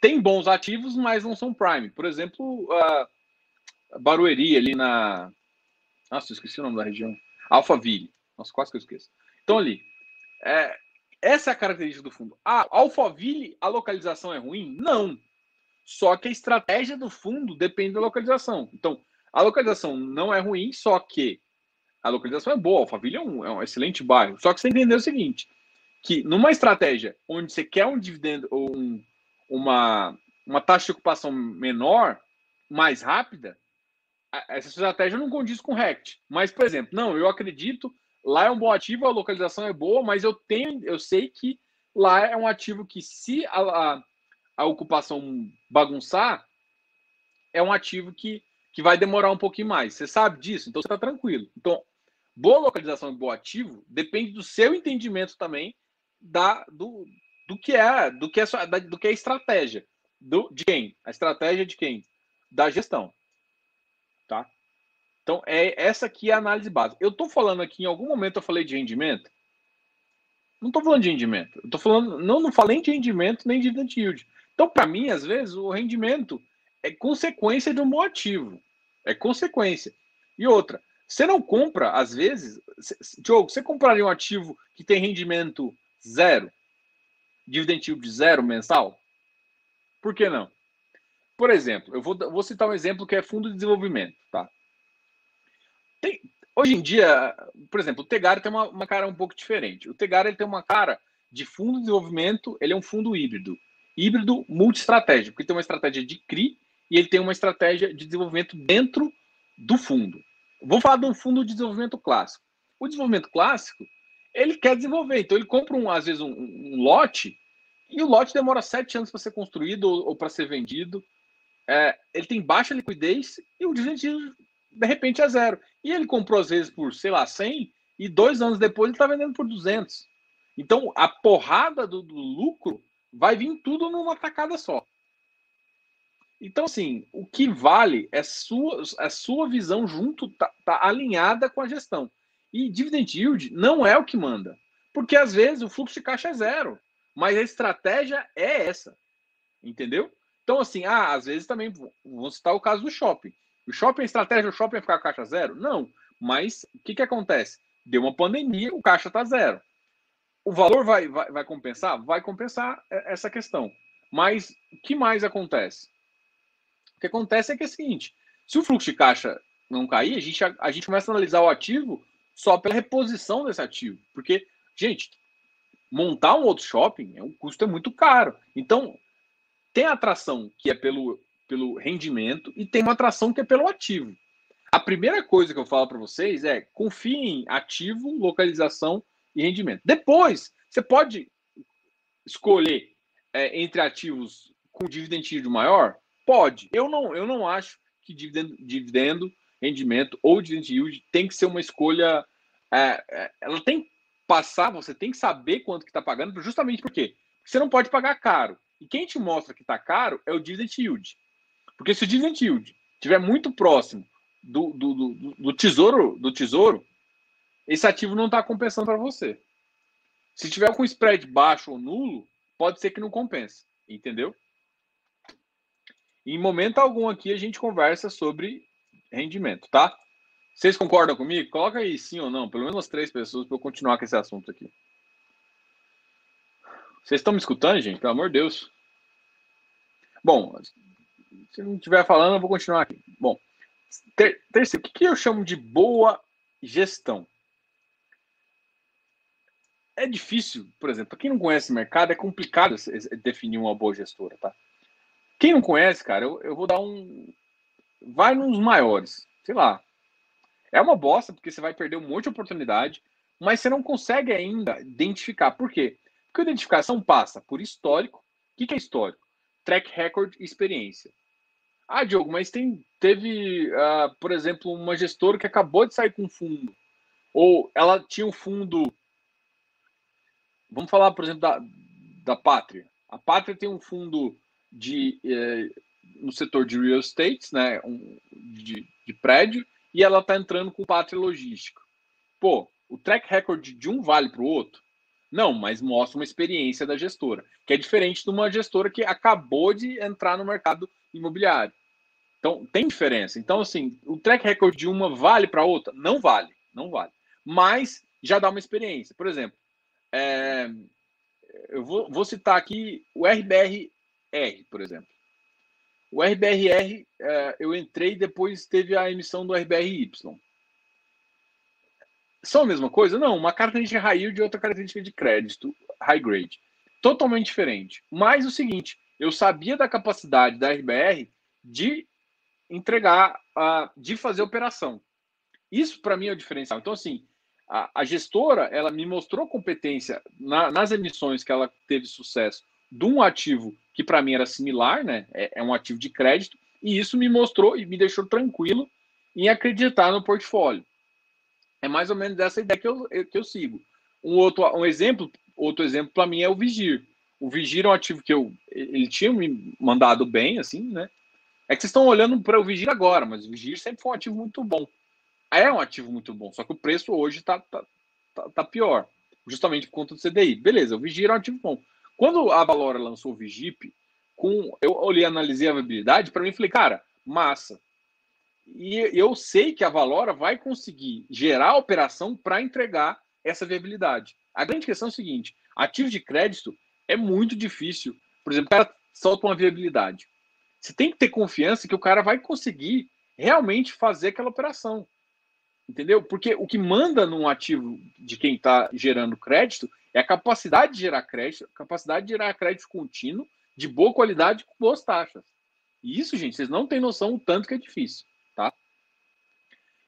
Speaker 1: têm bons ativos, mas não são prime. Por exemplo, uh, Barueri ali na, nossa, eu esqueci o nome da região, Alphaville. Nossa, quase que eu esqueço. Então ali, é, essa é a característica do fundo. Ah, Alphaville, a localização é ruim? Não. Só que a estratégia do fundo depende da localização. Então, a localização não é ruim, só que a localização é boa. Alphaville é um, é um excelente bairro. Só que você entendeu o seguinte: que numa estratégia onde você quer um dividendo ou um, uma, uma taxa de ocupação menor, mais rápida, essa estratégia não condiz com o RECT. Mas, por exemplo, não, eu acredito Lá é um bom ativo, a localização é boa, mas eu tenho, eu sei que lá é um ativo que, se a, a, a ocupação bagunçar, é um ativo que, que vai demorar um pouquinho mais. Você sabe disso, então você está tranquilo. Então, boa localização e bom ativo depende do seu entendimento também da, do, do que é do que é, do que é a estratégia. Do, de quem? A estratégia de quem? Da gestão. Tá? Então, é essa aqui é a análise básica. Eu estou falando aqui, em algum momento eu falei de rendimento? Não estou falando de rendimento. Estou falando, não, não falei de rendimento nem de dividend yield. Então, para mim, às vezes, o rendimento é consequência de um bom ativo. É consequência. E outra, você não compra, às vezes, Diogo, você compraria um ativo que tem rendimento zero? Dividend yield zero mensal? Por que não? Por exemplo, eu vou, vou citar um exemplo que é fundo de desenvolvimento, tá? Tem, hoje em dia, por exemplo, o Tegar tem uma, uma, cara um pouco diferente. O Tegar ele tem uma cara de fundo de desenvolvimento, ele é um fundo híbrido. Híbrido multi-estratégico, porque tem uma estratégia de CRI e ele tem uma estratégia de desenvolvimento dentro do fundo. Vou falar de um fundo de desenvolvimento clássico. O desenvolvimento clássico, ele quer desenvolver, então ele compra, um, às vezes, um, um lote e o lote demora sete anos para ser construído ou, ou para ser vendido. É, ele tem baixa liquidez e o dividendo de repente é zero. E ele comprou às vezes por, sei lá, 100 e dois anos depois ele está vendendo por 200. Então a porrada do, do, lucro vai vir tudo numa tacada só. Então, assim, o que vale é sua, a sua visão junto, tá, tá alinhada com a gestão. E dividend yield não é o que manda. Porque às vezes o fluxo de caixa é zero. Mas a estratégia é essa. Entendeu? Então, assim, ah, às vezes também, vou citar o caso do shopping. O shopping, a estratégia do shopping é ficar caixa zero? Não. Mas o que, que acontece? Deu uma pandemia, o caixa está zero. O valor vai, vai, vai compensar? Vai compensar essa questão. Mas o que mais acontece? O que acontece é que é o seguinte: se o fluxo de caixa não cair, a gente, a, a gente começa a analisar o ativo só pela reposição desse ativo. Porque, gente, montar um outro shopping, é um custo é muito caro. Então, tem atração que é pelo pelo rendimento e tem uma atração que é pelo ativo. A primeira coisa que eu falo para vocês é confie em ativo, localização e rendimento. Depois, você pode escolher é, entre ativos com dividend yield maior? Pode. Eu não, eu não acho que dividendo, dividendo rendimento ou dividend yield tem que ser uma escolha. É, é, ela tem que passar, você tem que saber quanto que está pagando, justamente porque você não pode pagar caro. E quem te mostra que está caro é o dividend yield. Porque se o dividend yield estiver muito próximo do, do, do, do, tesouro, do tesouro, esse ativo não está compensando para você. Se tiver com spread baixo ou nulo, pode ser que não compense. Entendeu? Em momento algum aqui a gente conversa sobre rendimento, tá? Vocês concordam comigo? Coloca aí sim ou não, pelo menos umas três pessoas para eu continuar com esse assunto aqui. Vocês estão me escutando, gente? Pelo amor de Deus. Bom, se não estiver falando, eu vou continuar aqui. Bom, ter, terceiro, o que, eu chamo de boa gestão? É difícil, por exemplo, para quem não conhece o mercado, é complicado definir uma boa gestora, tá? Quem não conhece, cara, eu, eu vou dar um. Vai nos maiores, sei lá. É uma bosta, porque você vai perder um monte de oportunidade, mas você não consegue ainda identificar. Por quê? Porque a identificação passa por histórico. O que é histórico? Track record e experiência. Ah, Diogo, mas tem, teve, uh, por exemplo, uma gestora que acabou de sair com um fundo. Ou ela tinha um fundo. Vamos falar, por exemplo, da, da Pátria. A Pátria tem um fundo de, eh, no setor de real estate, né, um, de, de prédio, e ela está entrando com Pátria Logística. Pô, o track record de um vale para o outro? Não, mas mostra uma experiência da gestora, que é diferente de uma gestora que acabou de entrar no mercado imobiliário. Então, tem diferença. Então, assim, o track record de uma vale para outra? Não vale, não vale. Mas já dá uma experiência. Por exemplo, é, eu vou, vou, citar aqui o RBRR, por exemplo. O RBRR, é, eu entrei depois teve a emissão do RBRY. São a mesma coisa? Não, uma característica high yield e outra característica de crédito high grade. Totalmente diferente. Mas o seguinte, eu sabia da capacidade da RBR de entregar, de fazer operação. Isso para mim é o diferencial. Então, assim, a, gestora ela me mostrou competência na, nas emissões que ela teve sucesso de um ativo que para mim era similar, né? É, é, um ativo de crédito, e isso me mostrou e me deixou tranquilo em acreditar no portfólio. É mais ou menos dessa ideia que eu, que eu sigo. Um outro um exemplo, outro exemplo para mim é o Vigir. O Vigir é um ativo que eu ele tinha me mandado bem, assim, né? É que vocês estão olhando para o Vigir agora, mas o Vigir sempre foi um ativo muito bom. É um ativo muito bom, só que o preço hoje está tá, tá, tá, pior, justamente por conta do CDI. Beleza, o Vigir é um ativo bom. Quando a Valora lançou o Vigip, com, eu olhei, analisei a viabilidade, para mim falei, cara, massa. E eu sei que a Valora vai conseguir gerar a operação para entregar essa viabilidade. A grande questão é o seguinte: ativo de crédito é muito difícil. Por exemplo, o cara solta uma viabilidade. Você tem que ter confiança que o cara vai conseguir realmente fazer aquela operação. Entendeu? Porque o que manda num ativo de quem está gerando crédito é a capacidade de gerar crédito, a capacidade de gerar crédito contínuo, de boa qualidade, com boas taxas. E isso, gente, vocês não têm noção o tanto que é difícil, tá?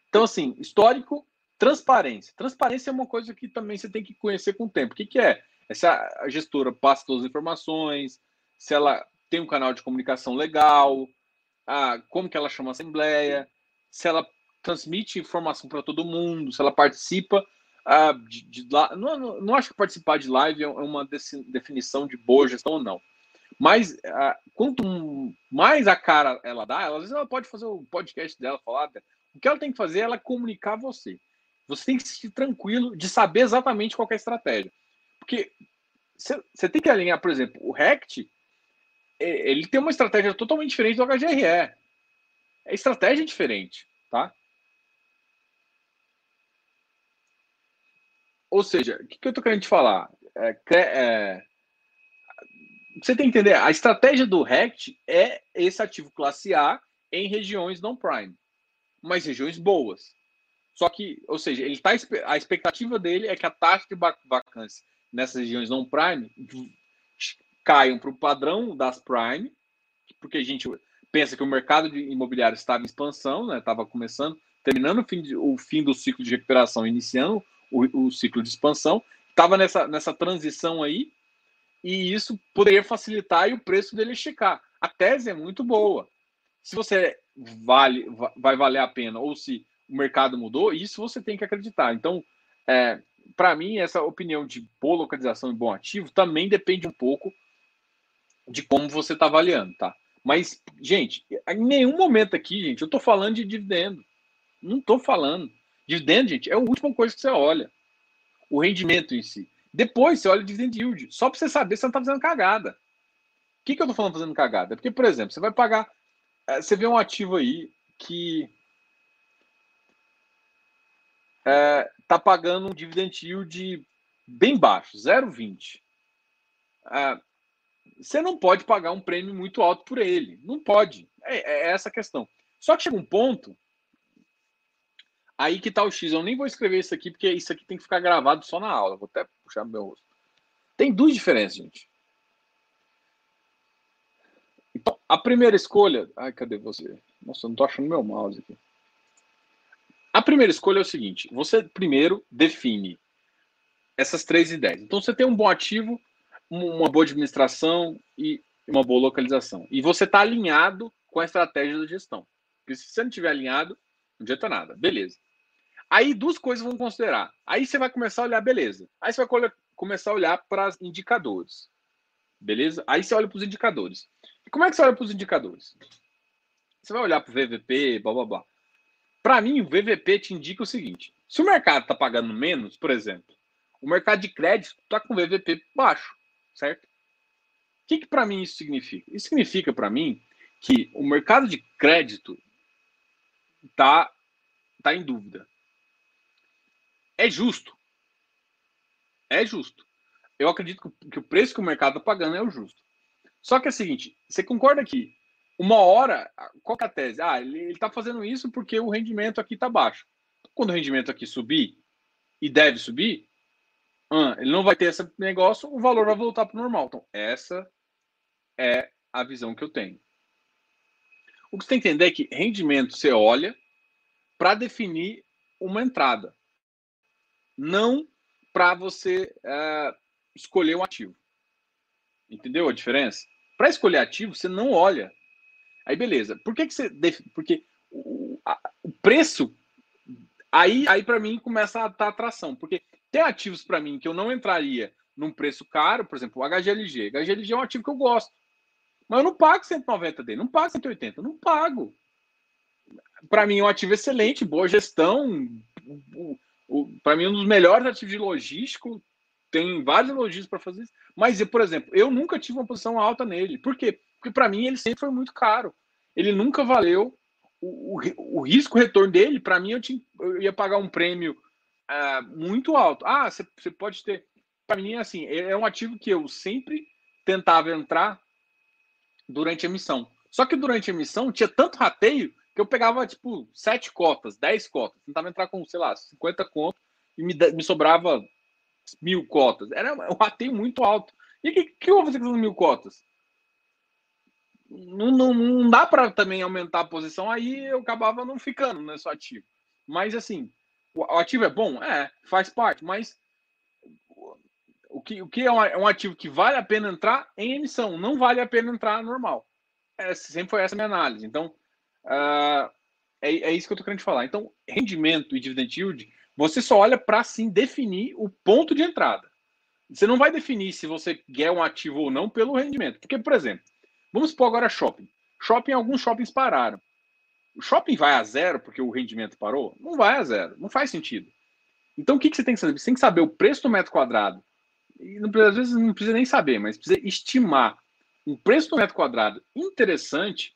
Speaker 1: Então, assim, histórico, transparência. Transparência é uma coisa que também você tem que conhecer com o tempo. O que, que é? é se a gestora passa todas as informações, se ela tem um canal de comunicação legal, ah, como que ela chama a assembleia, se ela transmite informação para todo mundo, se ela participa ah, de, de, não, não acho que participar de live é uma definição de boa gestão ou não. Mas ah, quanto mais a cara ela dá, ela, às vezes ela pode fazer o podcast dela, falar. O que ela tem que fazer é ela comunicar você. Você tem que se sentir tranquilo de saber exatamente qual é a estratégia. Porque você tem que alinhar, por exemplo, o Rect é, ele tem uma estratégia totalmente diferente do HGRE. É estratégia diferente, tá? Ou seja, o que, que eu estou querendo te falar? É, é, você tem que entender, a estratégia do RECT é esse ativo classe A em regiões não prime, mas regiões boas. Só que, ou seja, ele tá, a expectativa dele é que a taxa de vacância nessas regiões não prime caiam para o padrão das prime, porque a gente pensa que o mercado imobiliário estava em expansão, né? Estava começando, terminando o fim, de, o fim do ciclo de recuperação, iniciando o, o ciclo de expansão, estava nessa, nessa transição aí, e isso poderia facilitar e o preço dele esticar. A tese é muito boa. Se você vale, vai valer a pena, ou se o mercado mudou, isso você tem que acreditar. Então, é, para mim, essa opinião de boa localização e bom ativo também depende um pouco de como você está avaliando, tá? Mas, gente, em nenhum momento aqui, gente, eu estou falando de dividendo. Não estou falando. Dividendo, gente, é a última coisa que você olha. O rendimento em si. Depois você olha o dividend yield, só para você saber se você não está fazendo cagada. O que, que eu estou falando fazendo cagada? Porque, por exemplo, você vai pagar. Eh, você vê um ativo aí que é, tá pagando um dividend yield bem baixo, 0,20. É, você não pode pagar um prêmio muito alto por ele. Não pode. É, é essa a questão. Só que chega um ponto. Aí que tá o X. Eu nem vou escrever isso aqui, porque isso aqui tem que ficar gravado só na aula. Vou até puxar meu rosto. Tem duas diferenças, gente. Então, a primeira escolha. Ai, cadê você? Nossa, eu não tô achando meu mouse aqui. A primeira escolha é o seguinte: você primeiro define essas três ideias. Então, você tem um bom ativo, uma boa administração e uma boa localização. E você está alinhado com a estratégia da gestão. Porque se você não estiver alinhado, não adianta nada. Beleza. Aí duas coisas vão considerar. Aí você vai começar a olhar, beleza. Aí você vai começar a olhar para os indicadores. Beleza? Aí você olha para os indicadores. E como é que você olha para os indicadores? Você vai olhar para o VVP, blá blá blá. Para mim, o VVP te indica o seguinte: se o mercado está pagando menos, por exemplo, o mercado de crédito está com VVP baixo, certo? O que, que para mim isso significa? Isso significa para mim que o mercado de crédito está tá em dúvida. É justo. É justo. Eu acredito que o preço que o mercado está pagando é o justo. Só que é o seguinte, você concorda que uma hora, qual é a tese? Ah, ele está fazendo isso porque o rendimento aqui está baixo. Quando o rendimento aqui subir, e deve subir, ele não vai ter esse negócio, o valor vai voltar para o normal. Então, essa é a visão que eu tenho. O que você tem que entender é que rendimento você olha para definir uma entrada, não para você é, escolher um ativo. Entendeu a diferença? Para escolher ativo, você não olha Aí beleza. Por que, que você. Porque o, a, o preço. Aí, aí para mim começa a dar atração. Porque tem ativos para mim que eu não entraria num preço caro, por exemplo, o HGLG. HGLG é um ativo que eu gosto. Mas eu não pago 190 dele, não pago 180, não pago. Para mim, é um ativo excelente, boa gestão. Para mim, um dos melhores ativos de logístico. Tem vários lojistas para fazer isso. Mas, por exemplo, eu nunca tive uma posição alta nele. Por quê? Porque para mim ele sempre foi muito caro. Ele nunca valeu o, o, o risco retorno dele. Para mim eu, tinha, eu, ia pagar um prêmio uh, muito alto. Ah, você pode ter. Para mim assim é um ativo que eu sempre tentava entrar durante a emissão. Só que durante a emissão tinha tanto rateio eu pegava tipo sete cotas, dez cotas. Tentava entrar com sei lá 50 contos e me, me sobrava mil cotas. Era um rateio muito alto. E o que, que eu vou fazer com mil cotas? não, não, não dá para também aumentar a posição, aí eu acabava não ficando nesse ativo. Mas assim, o ativo é bom? É, faz parte, mas o que, o que é, um, é um ativo que vale a pena entrar em emissão, não vale a pena entrar normal. É, sempre foi essa minha análise. Então, uh, é, é isso que eu estou querendo te falar. Então, rendimento e dividend yield, você só olha para sim definir o ponto de entrada. Você não vai definir se você quer um ativo ou não pelo rendimento. Porque, por exemplo, Vamos supor agora shopping. Shopping, alguns shoppings pararam. O shopping vai a zero porque o rendimento parou? Não vai a zero. Não faz sentido. Então, o que, que você tem que saber? Você tem que saber o preço do metro quadrado. E às vezes não precisa nem saber, mas precisa estimar um preço do metro quadrado interessante.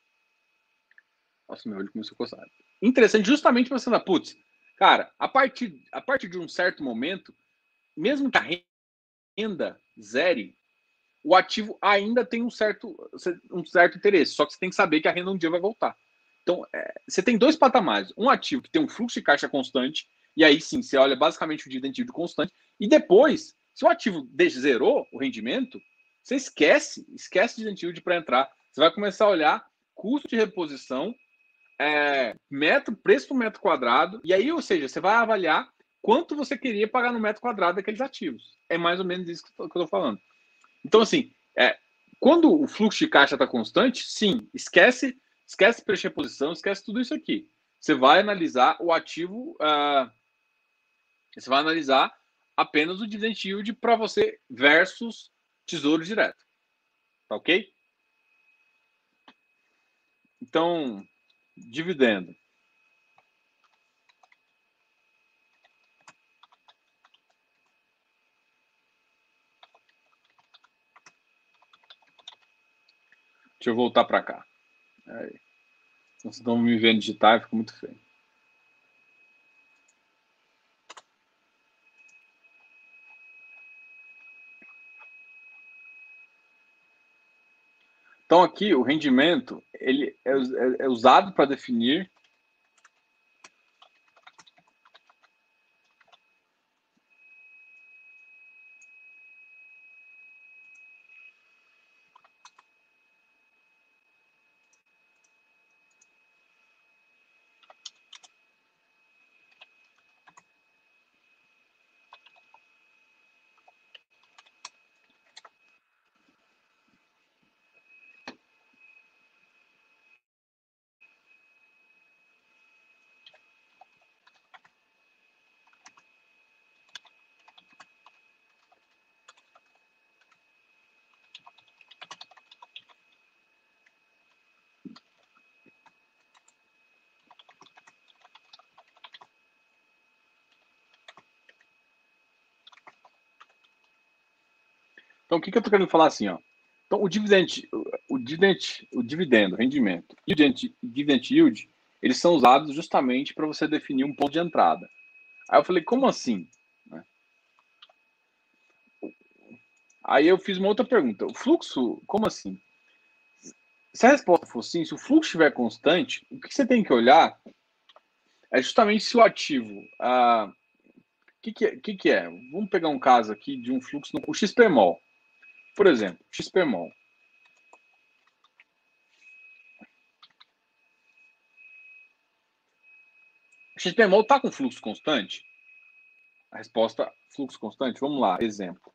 Speaker 1: Nossa, meu olho começou a coçar. Interessante justamente você falar, putz, cara, a partir, a partir de um certo momento, mesmo que a renda zere, o ativo ainda tem um certo, um certo interesse, só que você tem que saber que a renda um dia vai voltar. Então, é, você tem dois patamares. Um ativo que tem um fluxo de caixa constante, e aí sim, você olha basicamente o dividend yield constante, e depois, se o ativo zerou o rendimento, você esquece, esquece dividend yield para entrar. Você vai começar a olhar custo de reposição, é, metro, preço por metro quadrado, e aí, ou seja, você vai avaliar quanto você queria pagar no metro quadrado daqueles ativos. É mais ou menos isso que eu estou falando. Então, assim, é, quando o fluxo de caixa está constante, sim, esquece, esquece preço de reposição, esquece tudo isso aqui. Você vai analisar o ativo, uh, você vai analisar apenas o dividend yield para você versus tesouro direto. Tá ok? Então, dividendo. Deixa eu voltar para cá. Aí. Vocês estão me vendo digitar, fica muito feio. Então aqui o rendimento ele é, é, é usado para definir Então, o que, que eu estou querendo falar assim, ó? Então, o dividend, o dividend, o dividendo, rendimento o dividend yield, eles são usados justamente para você definir um ponto de entrada. Aí eu falei, como assim? Né? Aí eu fiz uma outra pergunta. O fluxo, como assim? Se a resposta for sim, se o fluxo estiver constante, o que você tem que olhar é justamente se o ativo. Ah, o que, que, é, que, que é? Vamos pegar um caso aqui de um fluxo no o XPMOL. Por exemplo, XPMOL. XPMOL está com fluxo constante? A resposta, fluxo constante. Vamos lá, exemplo.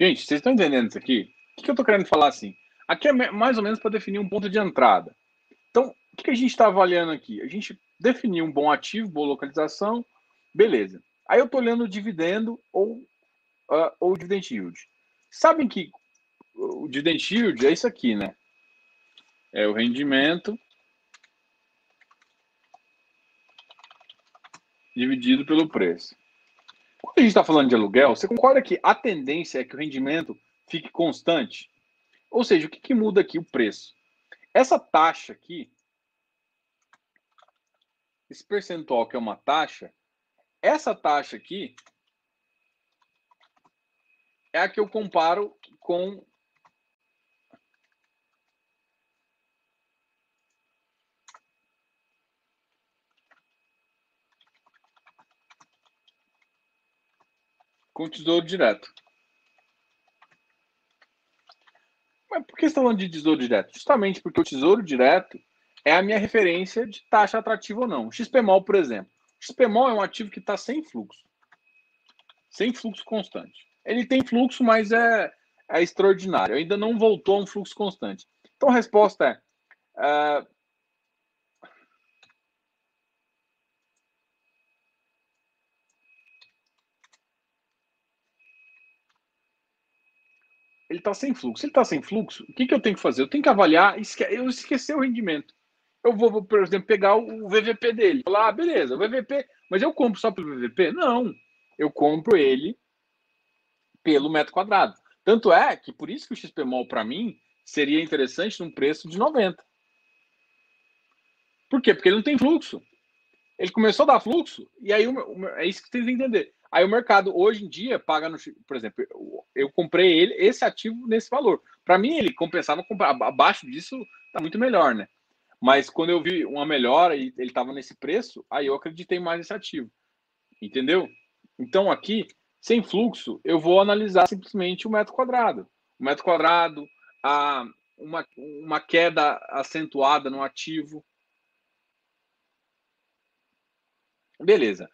Speaker 1: Gente, vocês estão entendendo isso aqui? O que eu estou querendo falar assim? Aqui é mais ou menos para definir um ponto de entrada. Então, o que a gente está avaliando aqui? A gente definiu um bom ativo, boa localização, beleza. Aí eu estou olhando o dividendo ou, uh, ou dividend yield. Sabem que o dividend yield é isso aqui, né? É o rendimento dividido pelo preço. Quando a gente está falando de aluguel, você concorda que a tendência é que o rendimento fique constante? Ou seja, o que, que muda aqui? O preço. Essa taxa aqui, esse percentual que é uma taxa, essa taxa aqui é a que eu comparo com com Tesouro Direto. Mas por que você está falando de Tesouro Direto? Justamente porque o Tesouro Direto é a minha referência de taxa atrativa ou não. O XPMOL, por exemplo. O XPMOL é um ativo que está sem fluxo. Sem fluxo constante. Ele tem fluxo, mas é, é extraordinário. Ainda não voltou a um fluxo constante. Então a resposta é, é ele está sem fluxo. Se ele está sem fluxo, o que, que eu tenho que fazer? Eu tenho que avaliar, esque eu esquecer o rendimento. Eu vou, por exemplo, pegar o VVP dele. Falar, ah, beleza, o VVP, mas eu compro só pelo VVP? Não, eu compro ele pelo metro quadrado. Tanto é que por isso que o XPMOL, para mim, seria interessante num preço de 90. Por quê? Porque ele não tem fluxo. Ele começou a dar fluxo, e aí é isso que têm que entender. Aí o mercado hoje em dia paga no, por exemplo, eu comprei ele esse ativo nesse valor. Para mim ele compensava comprar abaixo disso tá muito melhor, né? Mas quando eu vi uma melhora e ele estava nesse preço, aí eu acreditei mais nesse ativo. Entendeu? Então aqui, sem fluxo, eu vou analisar simplesmente o metro quadrado. O metro quadrado, a uma, uma queda acentuada no ativo. Beleza.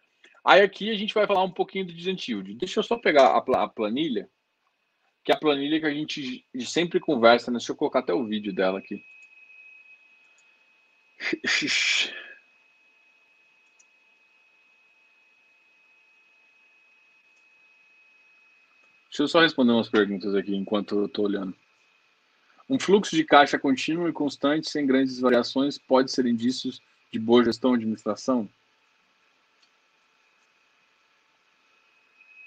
Speaker 1: Aí aqui a gente vai falar um pouquinho do yield. Deixa eu só pegar a, planilha, que é a planilha que a gente sempre conversa, né? Deixa eu colocar até o vídeo dela aqui. Deixa eu só responder umas perguntas aqui enquanto eu estou olhando. Um fluxo de caixa contínuo e constante, sem grandes variações, pode ser indícios de boa gestão e administração?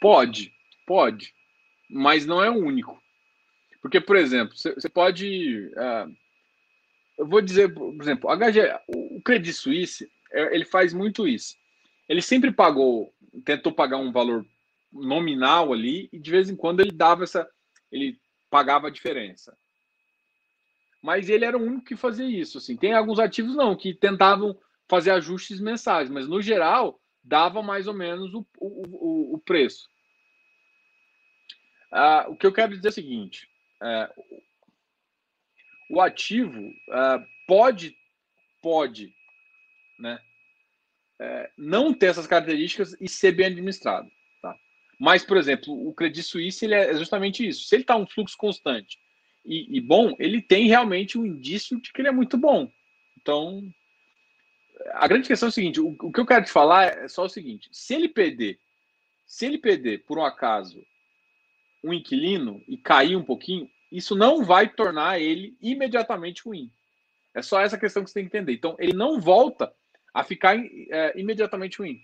Speaker 1: Pode, pode, mas não é o único. Porque, por exemplo, você pode. Uh, eu vou dizer, por exemplo, HG, o Credit Suisse, é, ele faz muito isso. Ele sempre pagou, tentou pagar um valor nominal ali e de vez em quando ele dava essa, ele pagava a diferença. Mas ele era o único que fazia isso. Assim. Tem alguns ativos não que tentavam fazer ajustes mensais, mas no geral dava mais ou menos o, o, o preço. Ah, o que eu quero dizer é o seguinte: é, o ativo é, pode pode, né, é, não ter essas características e ser bem administrado. Mas, por exemplo, o Credit Suisse ele é justamente isso. Se ele está um fluxo constante e, e, bom, ele tem realmente um indício de que ele é muito bom. Então, a grande questão é o seguinte: o, o que eu quero te falar é só o seguinte: se ele perder, se ele perder por um acaso um inquilino e cair um pouquinho, isso não vai tornar ele imediatamente ruim. É só essa questão que você tem que entender. Então, ele não volta a ficar é, imediatamente ruim.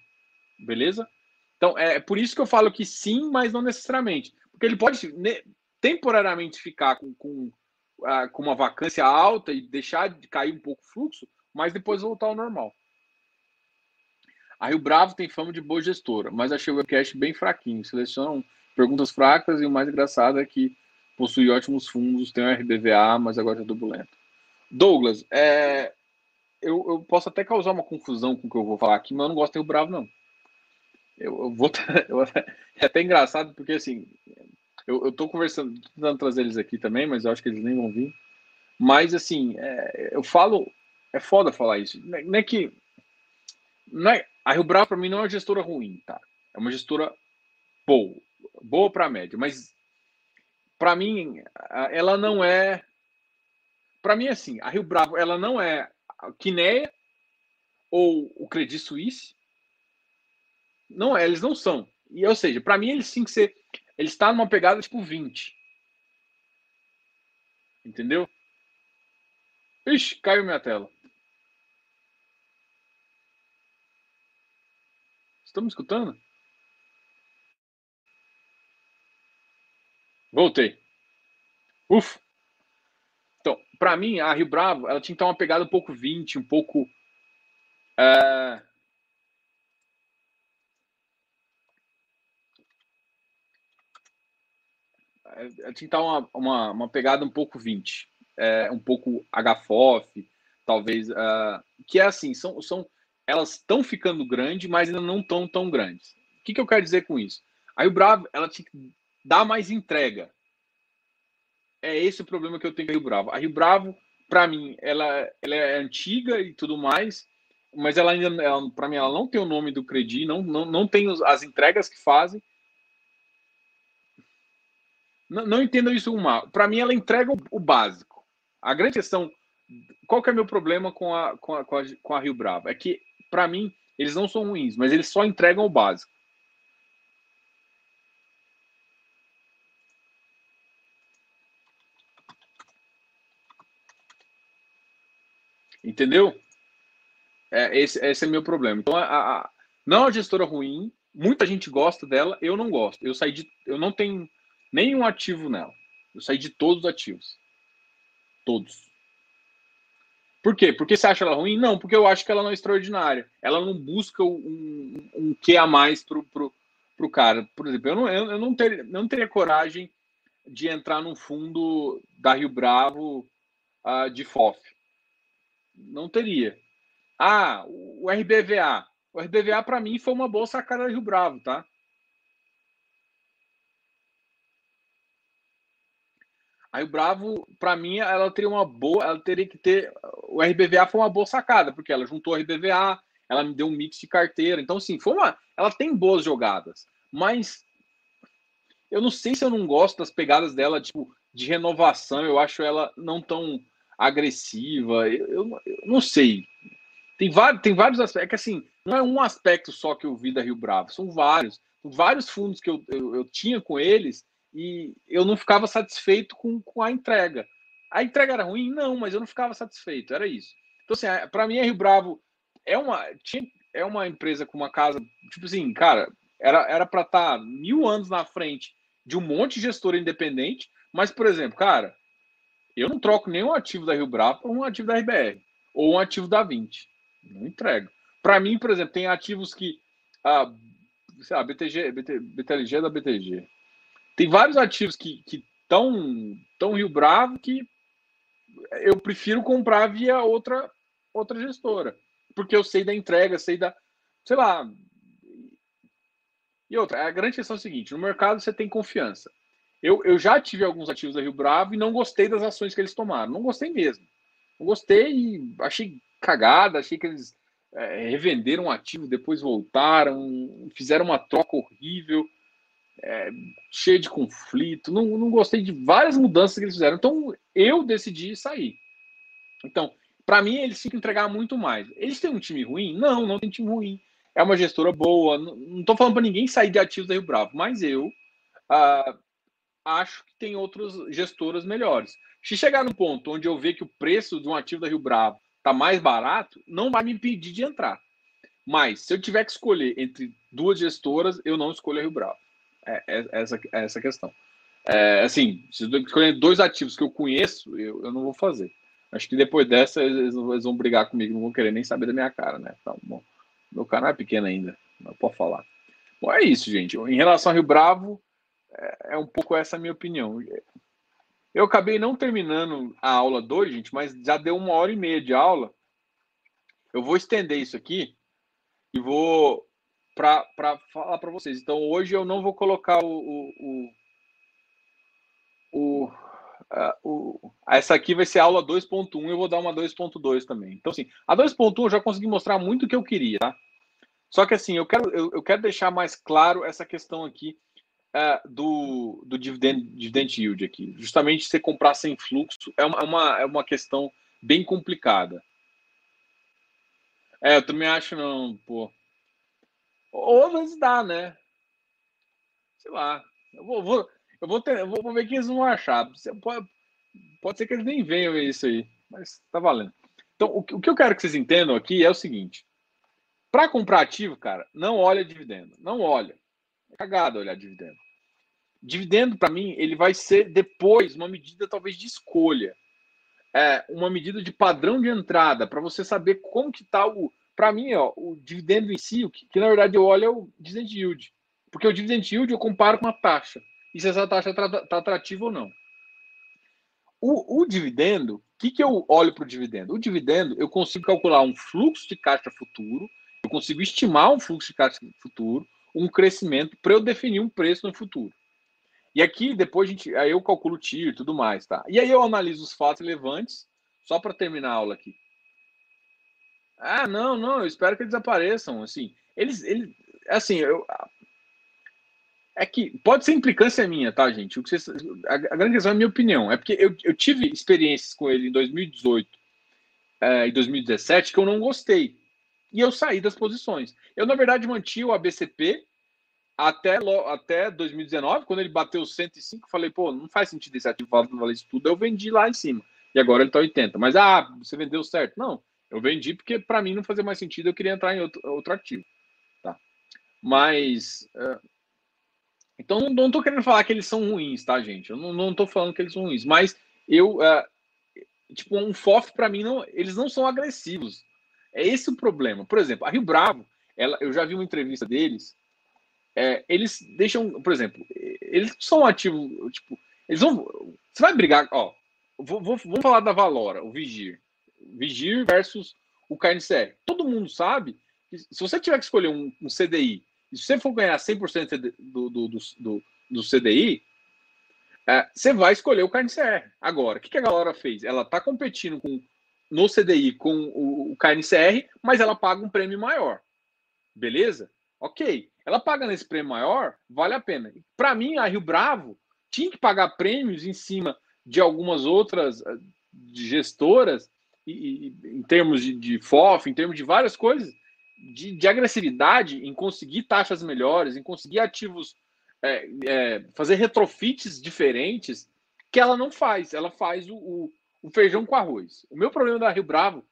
Speaker 1: Beleza? Então, é por isso que eu falo que sim, mas não necessariamente. Porque ele pode ne, temporariamente ficar com, com, uh, com uma vacância alta e deixar de cair um pouco o fluxo, mas depois voltar ao normal. A Rio Bravo tem fama de boa gestora, mas achei o webcast bem fraquinho. Selecionam perguntas fracas e o mais engraçado é que possui ótimos fundos, tem um RBVA, mas agora é turbulento. Douglas, é, eu, eu, posso até causar uma confusão com o que eu vou falar aqui, mas eu não gosto de Rio Bravo, não. Eu, eu vou. [laughs] É até engraçado, porque assim, eu, tô conversando, tentando trazer eles aqui também, mas eu acho que eles nem vão vir. Mas assim, é, eu falo. É foda falar isso. É, não é que. Não é, a Rio Bravo, para mim, não é uma gestora ruim, tá? É uma gestora boa. Boa para média. Mas, para mim, ela não é. Para mim, assim, a Rio Bravo, ela não é a Quineia ou o Credit Suisse não, eles não são. E, ou seja, para mim eles sim que ser. Ele está numa pegada tipo 20. Entendeu? Ixi, caiu minha tela. Estamos escutando? Voltei. Ufa. Então, para mim, a Rio Bravo, ela tinha que estar uma pegada um pouco 20, um pouco. É É, tinha que estar uma, uma, uma, pegada um pouco 20, é, um pouco HFOF, talvez, uh, que é assim, são, são elas estão ficando grandes, mas ainda não estão tão grandes. O que, que eu quero dizer com isso? Aí o Bravo, ela tinha que dar mais entrega. É esse o problema que eu tenho com a Rio Bravo. A Rio Bravo, para mim, ela, ela é antiga e tudo mais, mas ela ainda, para mim, ela não tem o nome do Credi, não, não, não tem as entregas que fazem, não, não entendam isso mal. Para mim, ela entrega o, o, básico. A grande questão, qual que é meu problema com a, com a, com a, com a Rio Bravo? É que, para mim, eles não são ruins, mas eles só entregam o básico. Entendeu? É, esse, esse é meu problema. Então, a, a, não é uma gestora ruim, muita gente gosta dela, eu não gosto. Eu saí de. Eu não tenho nenhum ativo nela. Eu saí de todos os ativos. Todos. Por quê? Porque você acha ela ruim? Não, porque eu acho que ela não é extraordinária. Ela não busca um, um, que a mais pro, pro, pro cara. Por exemplo, eu não, eu, eu não, ter, não teria coragem de entrar num fundo da Rio Bravo uh, de FOF. Não teria. Ah, o RBVA. O RBVA, para mim, foi uma boa sacada da Rio Bravo, tá? Aí o Bravo, para mim, ela teria uma boa, ela teria que ter. O RBVA foi uma boa sacada, porque ela juntou o RBVA, ela me deu um mix de carteira. Então, assim, foi uma. Ela tem boas jogadas, mas eu não sei se eu não gosto das pegadas dela, tipo, de renovação. Eu acho ela não tão. agressiva. Eu, eu, eu, não sei. Tem vários, tem vários aspectos. É que assim, não é um aspecto só que eu vi da Rio Bravo, são vários. Vários fundos que eu, eu, eu tinha com eles e eu não ficava satisfeito com, com a entrega. A entrega era ruim? Não, mas eu não ficava satisfeito, era isso. Então, assim, para mim, a Rio Bravo é uma, tinha, é uma empresa com uma casa, tipo assim, cara, era para estar tá mil anos na frente de um monte de gestor independente, mas, por exemplo, cara, eu não troco nenhum ativo da Rio Bravo por um ativo da RBR ou um ativo da 20. Não entrego. Para mim, por exemplo, tem ativos que. Ah, sei lá, BTG, BT, BTLG é da BTG. Tem vários ativos que estão tão Rio Bravo que eu prefiro comprar via outra, outra gestora. Porque eu sei da entrega, sei da. Sei lá. E outra, a grande questão é a seguinte: no mercado você tem confiança. Eu, eu já tive alguns ativos da Rio Bravo e não gostei das ações que eles tomaram. Não gostei mesmo. Não gostei e achei cagada, achei que eles é, revenderam um ativo, depois voltaram, fizeram uma troca horrível, é, cheia de conflito. Não, não gostei de várias mudanças que eles fizeram. Então eu decidi sair. Então, para mim, eles tinham que entregar muito mais. Eles têm um time ruim? Não, não tem time ruim. É uma gestora boa. Não estou falando para ninguém sair de ativos da Rio Bravo, mas eu ah, acho que tem outras gestoras melhores. Se chegar no ponto onde eu ver que o preço de um ativo da Rio Bravo está mais barato, não vai me impedir de entrar. Mas se eu tiver que escolher entre duas gestoras, eu não escolho a Rio Bravo. É, é essa, é essa questão. É, assim, se escolher dois ativos que eu conheço, eu, eu não vou fazer. Acho que depois dessa eles, eles, vão brigar comigo, não vão querer nem saber da minha cara, né? Então, bom, meu canal é pequeno ainda, não posso falar. Bom, é isso, gente. Em relação ao Rio Bravo, é, é um pouco essa a minha opinião. Eu acabei não terminando a aula 2, gente, mas já deu uma hora e meia de aula. Eu vou estender isso aqui e vou para falar para vocês. Então, hoje eu não vou colocar o, o, o, o, essa aqui vai ser aula 2.1 eu vou dar uma 2.2 também. Então, assim, a 2.1 eu já consegui mostrar muito o que eu queria, tá? Só que, assim, eu quero, eu, eu quero deixar mais claro essa questão aqui uh, do, do dividend, dividend yield aqui. Justamente você comprar sem fluxo é uma, é uma, é uma questão bem complicada. É, eu também acho não, pô. Ou vezes dá, né? Sei lá. Eu vou, vou eu vou, ter, eu vou ver que eles vão achar. Pode, pode ser que eles nem venham isso aí, mas tá valendo. Então, o, o que eu quero que vocês entendam aqui é o seguinte: para comprar ativo, cara, não olha dividendo. Não olha. É cagada olhar dividendo. Dividendo, para mim, ele vai ser depois uma medida talvez de escolha. É, uma medida de padrão de entrada, para você saber como que está o. Para mim, ó, o dividendo em si, o que, que, na verdade eu olho é o dividend yield. Porque o dividend yield eu comparo com uma taxa. E se essa taxa está atrativa ou não. O, o dividendo, o que, que eu olho para o dividendo? O dividendo, eu consigo calcular um fluxo de caixa futuro, eu consigo estimar um fluxo de caixa futuro, um crescimento, para eu definir um preço no futuro. E aqui, depois, a gente, aí eu calculo o TIR e tudo mais, tá? E aí eu analiso os fatos relevantes, só para terminar a aula aqui. Ah, não, não, eu espero que eles desapareçam. Assim, eles, eles assim, eu, é que pode ser implicância minha, tá, gente? O que vocês, a, a grande questão é a minha opinião. É porque eu, eu tive experiências com ele em 2018 é, e 2017 que eu não gostei. E eu saí das posições. Eu, na verdade, mantive o ABCP até, até 2019, quando ele bateu 105, falei, pô, não faz sentido esse ativo valer isso tudo, eu vendi lá em cima. E agora ele está 80. Mas, ah, você vendeu certo. Não, eu vendi porque para mim não fazia mais sentido, eu queria entrar em outro, outro ativo. Tá? Mas, uh, então não estou querendo falar que eles são ruins, tá, gente? Eu não estou falando que eles são ruins, mas eu, uh, tipo, um FOF para mim, não, eles não são agressivos. É esse o problema. Por exemplo, a Rio Bravo, ela, eu já vi uma entrevista deles, é, eles deixam, por exemplo, eles são ativos, tipo, eles vão. Você vai brigar, ó. Vou, vou, falar da Valora, o Vigir. Vigir versus o KNCR. Todo mundo sabe que se você tiver que escolher um, um CDI, e se você for ganhar 100% do, do, do, do, do CDI, é, você vai escolher o KNCR. Agora, o que, que a galera fez? Ela está competindo com, no CDI com o, o KNCR, mas ela paga um prêmio maior. Beleza? Ok. Ela paga nesse prêmio maior, vale a pena. Para mim, a Rio Bravo tinha que pagar prêmios em cima de algumas outras, de gestoras, em termos de, de FOF, em termos de várias coisas, de, de agressividade em conseguir taxas melhores, em conseguir ativos, é, é, fazer retrofits diferentes, que ela não faz. Ela faz o, o, o, feijão com arroz. O meu problema da Rio Bravo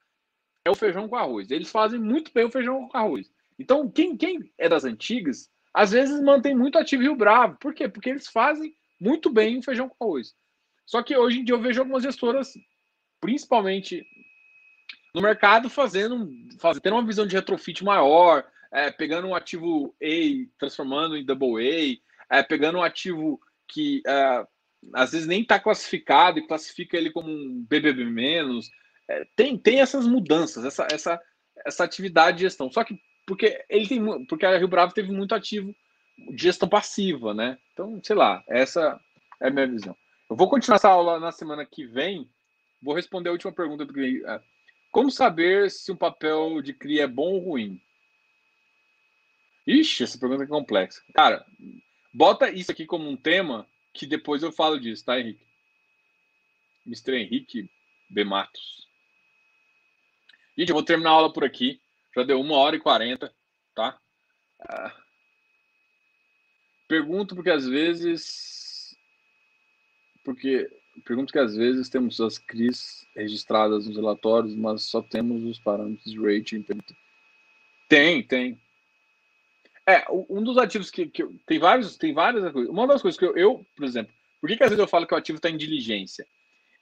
Speaker 1: é o feijão com arroz. Eles fazem muito bem o feijão com arroz. Então, quem, quem é das antigas, às vezes mantém muito ativo Rio Bravo. Por quê? Porque eles fazem muito bem o feijão com arroz. Só que hoje em dia eu vejo algumas gestoras, principalmente no mercado fazendo, fazendo uma visão de retrofit maior, é, pegando um ativo A, transformando em double A, é, pegando um ativo que é, às vezes nem está classificado e classifica ele como um BBB menos. É, tem, tem essas mudanças, essa, essa, essa atividade de gestão. Só que porque ele tem porque a Rio Bravo teve muito ativo de gestão passiva, né? Então, sei lá, essa é a minha visão. Eu vou continuar essa aula na semana que vem. Vou responder a última pergunta do como saber se um papel de CRI é bom ou ruim? Ixi, essa pergunta é complexa. Cara, bota isso aqui como um tema que depois eu falo disso, tá, Henrique? Mr. Henrique B. Matos. Gente, eu vou terminar a aula por aqui. Já deu uma hora e quarenta, tá? Ah, pergunto porque às vezes. Porque Pergunto que às vezes temos as CRIs registradas nos relatórios, mas só temos os parâmetros de rating. Tem, tem. É, um dos ativos que, que tem vários, tem várias coisas. Uma das coisas que eu, eu por exemplo, por que, que às vezes eu falo que o ativo está em diligência?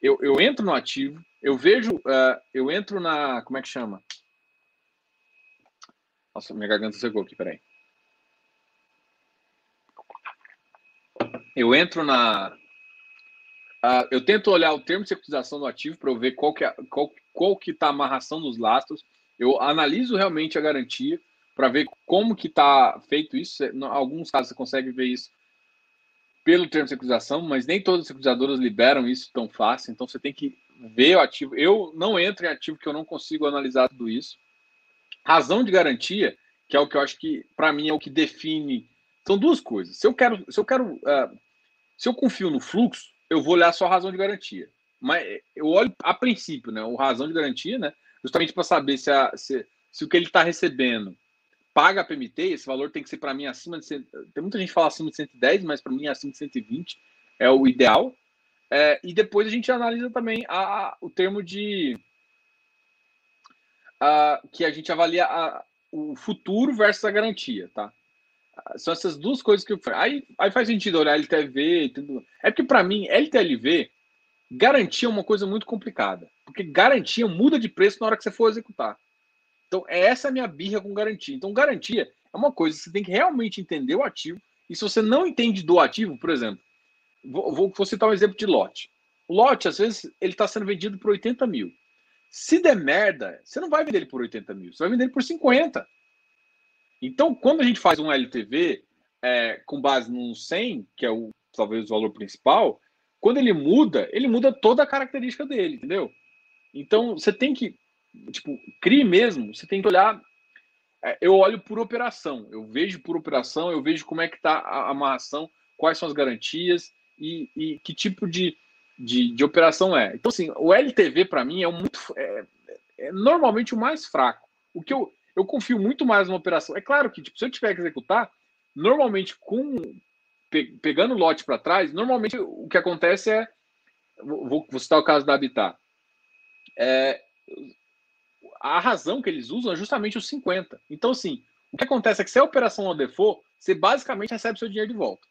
Speaker 1: Eu, eu entro no ativo, eu vejo, uh, eu entro na, como é que chama? Nossa, minha garganta secou aqui, peraí. Eu entro na, Uh, eu tento olhar o termo de securitização do ativo para ver qual que, é, qual, qual que está a amarração dos lastros. Eu analiso realmente a garantia para ver como que está feito isso. Em alguns casos você consegue ver isso pelo termo de securitização, mas nem todas as securitizadoras liberam isso tão fácil. Então você tem que ver o ativo. Eu não entro em ativo que eu não consigo analisar tudo isso. Razão de garantia, que é o que eu acho que para mim é o que define. São duas coisas. Se eu quero, se eu quero, uh, se eu confio no fluxo, eu vou olhar só a razão de garantia. Mas eu olho a princípio, né? O razão de garantia, né? Justamente para saber se, a, se, se, o que ele está recebendo paga a PMT, esse valor tem que ser para mim acima de. Tem muita gente que fala acima de 110, mas para mim acima de 120 é o ideal. É, e depois a gente analisa também a, a o termo de. A, que a gente avalia a, o futuro versus a garantia, tá? São essas duas coisas que eu. Aí, aí faz sentido olhar LTV. Tudo. É porque, para mim, LTLV, garantia é uma coisa muito complicada. Porque garantia muda de preço na hora que você for executar. Então, é essa a minha birra com garantia. Então, garantia é uma coisa que você tem que realmente entender o ativo. E se você não entende do ativo, por exemplo, vou, vou, vou citar um exemplo de lote. O lote, às vezes, ele está sendo vendido por 80 mil. Se der merda, você não vai vender ele por 80 mil, você vai vender ele por 50. Então, quando a gente faz um LTV é, com base num 100, que é o talvez o valor principal, quando ele muda, ele muda toda a característica dele, entendeu? Então, você tem que, tipo, CRI mesmo, você tem que olhar. É, eu olho por operação, eu vejo por operação, eu vejo como é que está a amarração, quais são as garantias e, e que tipo de, de, de, operação é. Então, assim, o LTV para mim é muito. É, é normalmente o mais fraco. O que eu, eu confio muito mais numa operação. É claro que, tipo, se eu tiver que executar, normalmente com pe, pegando lote para trás, normalmente o que acontece é. Vou, vou citar o caso da Habitat. É, a razão que eles usam é justamente os 50. Então, assim, o que acontece é que se a operação não default, você basicamente recebe seu dinheiro de volta.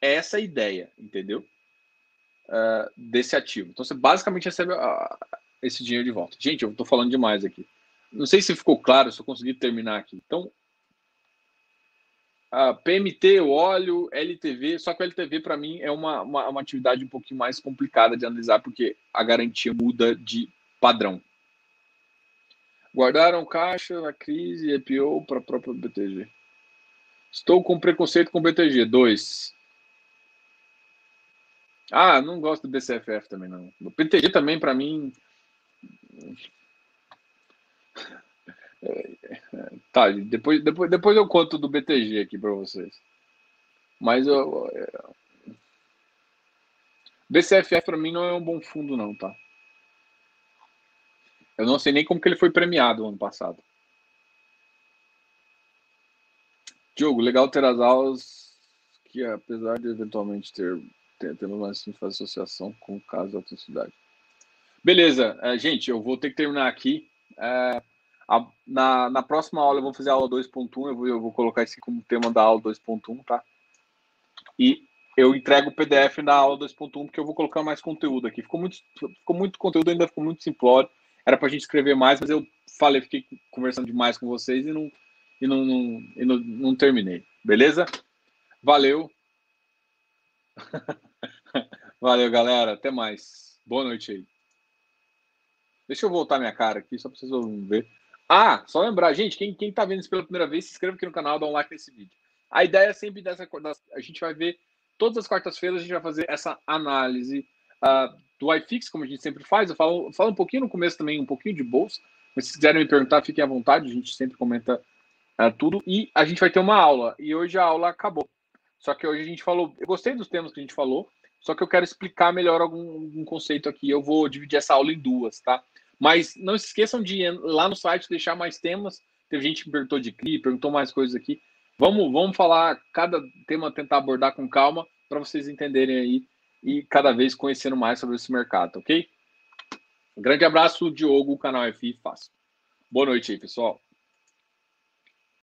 Speaker 1: É essa a ideia, entendeu? Uh, desse ativo. Então, você basicamente recebe uh, esse dinheiro de volta. Gente, eu estou falando demais aqui. Não sei se ficou claro, se eu consegui terminar aqui. Então, a PMT, o óleo, LTV, só que o LTV para mim é uma, uma, uma, atividade um pouquinho mais complicada de analisar, porque a garantia muda de padrão. Guardaram caixa na crise e EPO para a própria BTG. Estou com preconceito com BTG. Dois. Ah, não gosto do BCFF também, não. O BTG também, para mim, Tá, depois, depois, depois eu conto do BTG aqui para vocês. Mas eu, BCFF para mim não é um bom fundo, não, tá? Eu não sei nem como que ele foi premiado ano passado. Diogo, legal ter as aulas que, apesar de eventualmente ter, ter temos mais de fazer associação com o caso da autenticidade. Beleza, é, gente, eu vou ter que terminar aqui. É, a, na, na próxima aula eu vou fazer a aula 2.1, eu vou, eu vou colocar isso como tema da aula 2.1, tá? E eu entrego o PDF da aula 2.1 porque eu vou colocar mais conteúdo aqui. Ficou muito, ficou muito conteúdo, ainda ficou muito simplório. Era para a gente escrever mais, mas eu falei, fiquei conversando demais com vocês e não, e não, não, e não, não terminei. Beleza? Valeu. [laughs] Valeu, galera. Até mais. Boa noite aí. Deixa eu voltar minha cara aqui, só para vocês ver. Ah, só lembrar, gente, quem, quem tá vendo isso pela primeira vez, se inscreva aqui no canal, dá um like nesse vídeo. A ideia é sempre dessa. A gente vai ver todas as quartas-feiras, a gente vai fazer essa análise uh, do iFix, como a gente sempre faz. Eu falo, falo um pouquinho no começo também, um pouquinho de bolsa. Mas se quiserem me perguntar, fiquem à vontade, a gente sempre comenta uh, tudo. E a gente vai ter uma aula. E hoje a aula acabou. Só que hoje a gente falou. Eu gostei dos temas que a gente falou, só que eu quero explicar melhor algum, algum conceito aqui. Eu vou dividir essa aula em duas, tá? Mas não se esqueçam de ir lá no site deixar mais temas. Teve gente que perguntou de CRI, perguntou mais coisas aqui. Vamos, vamos falar, cada tema tentar abordar com calma para vocês entenderem aí e cada vez conhecendo mais sobre esse mercado, ok? Um grande abraço, Diogo, canal FI Fácil. Boa noite aí, pessoal.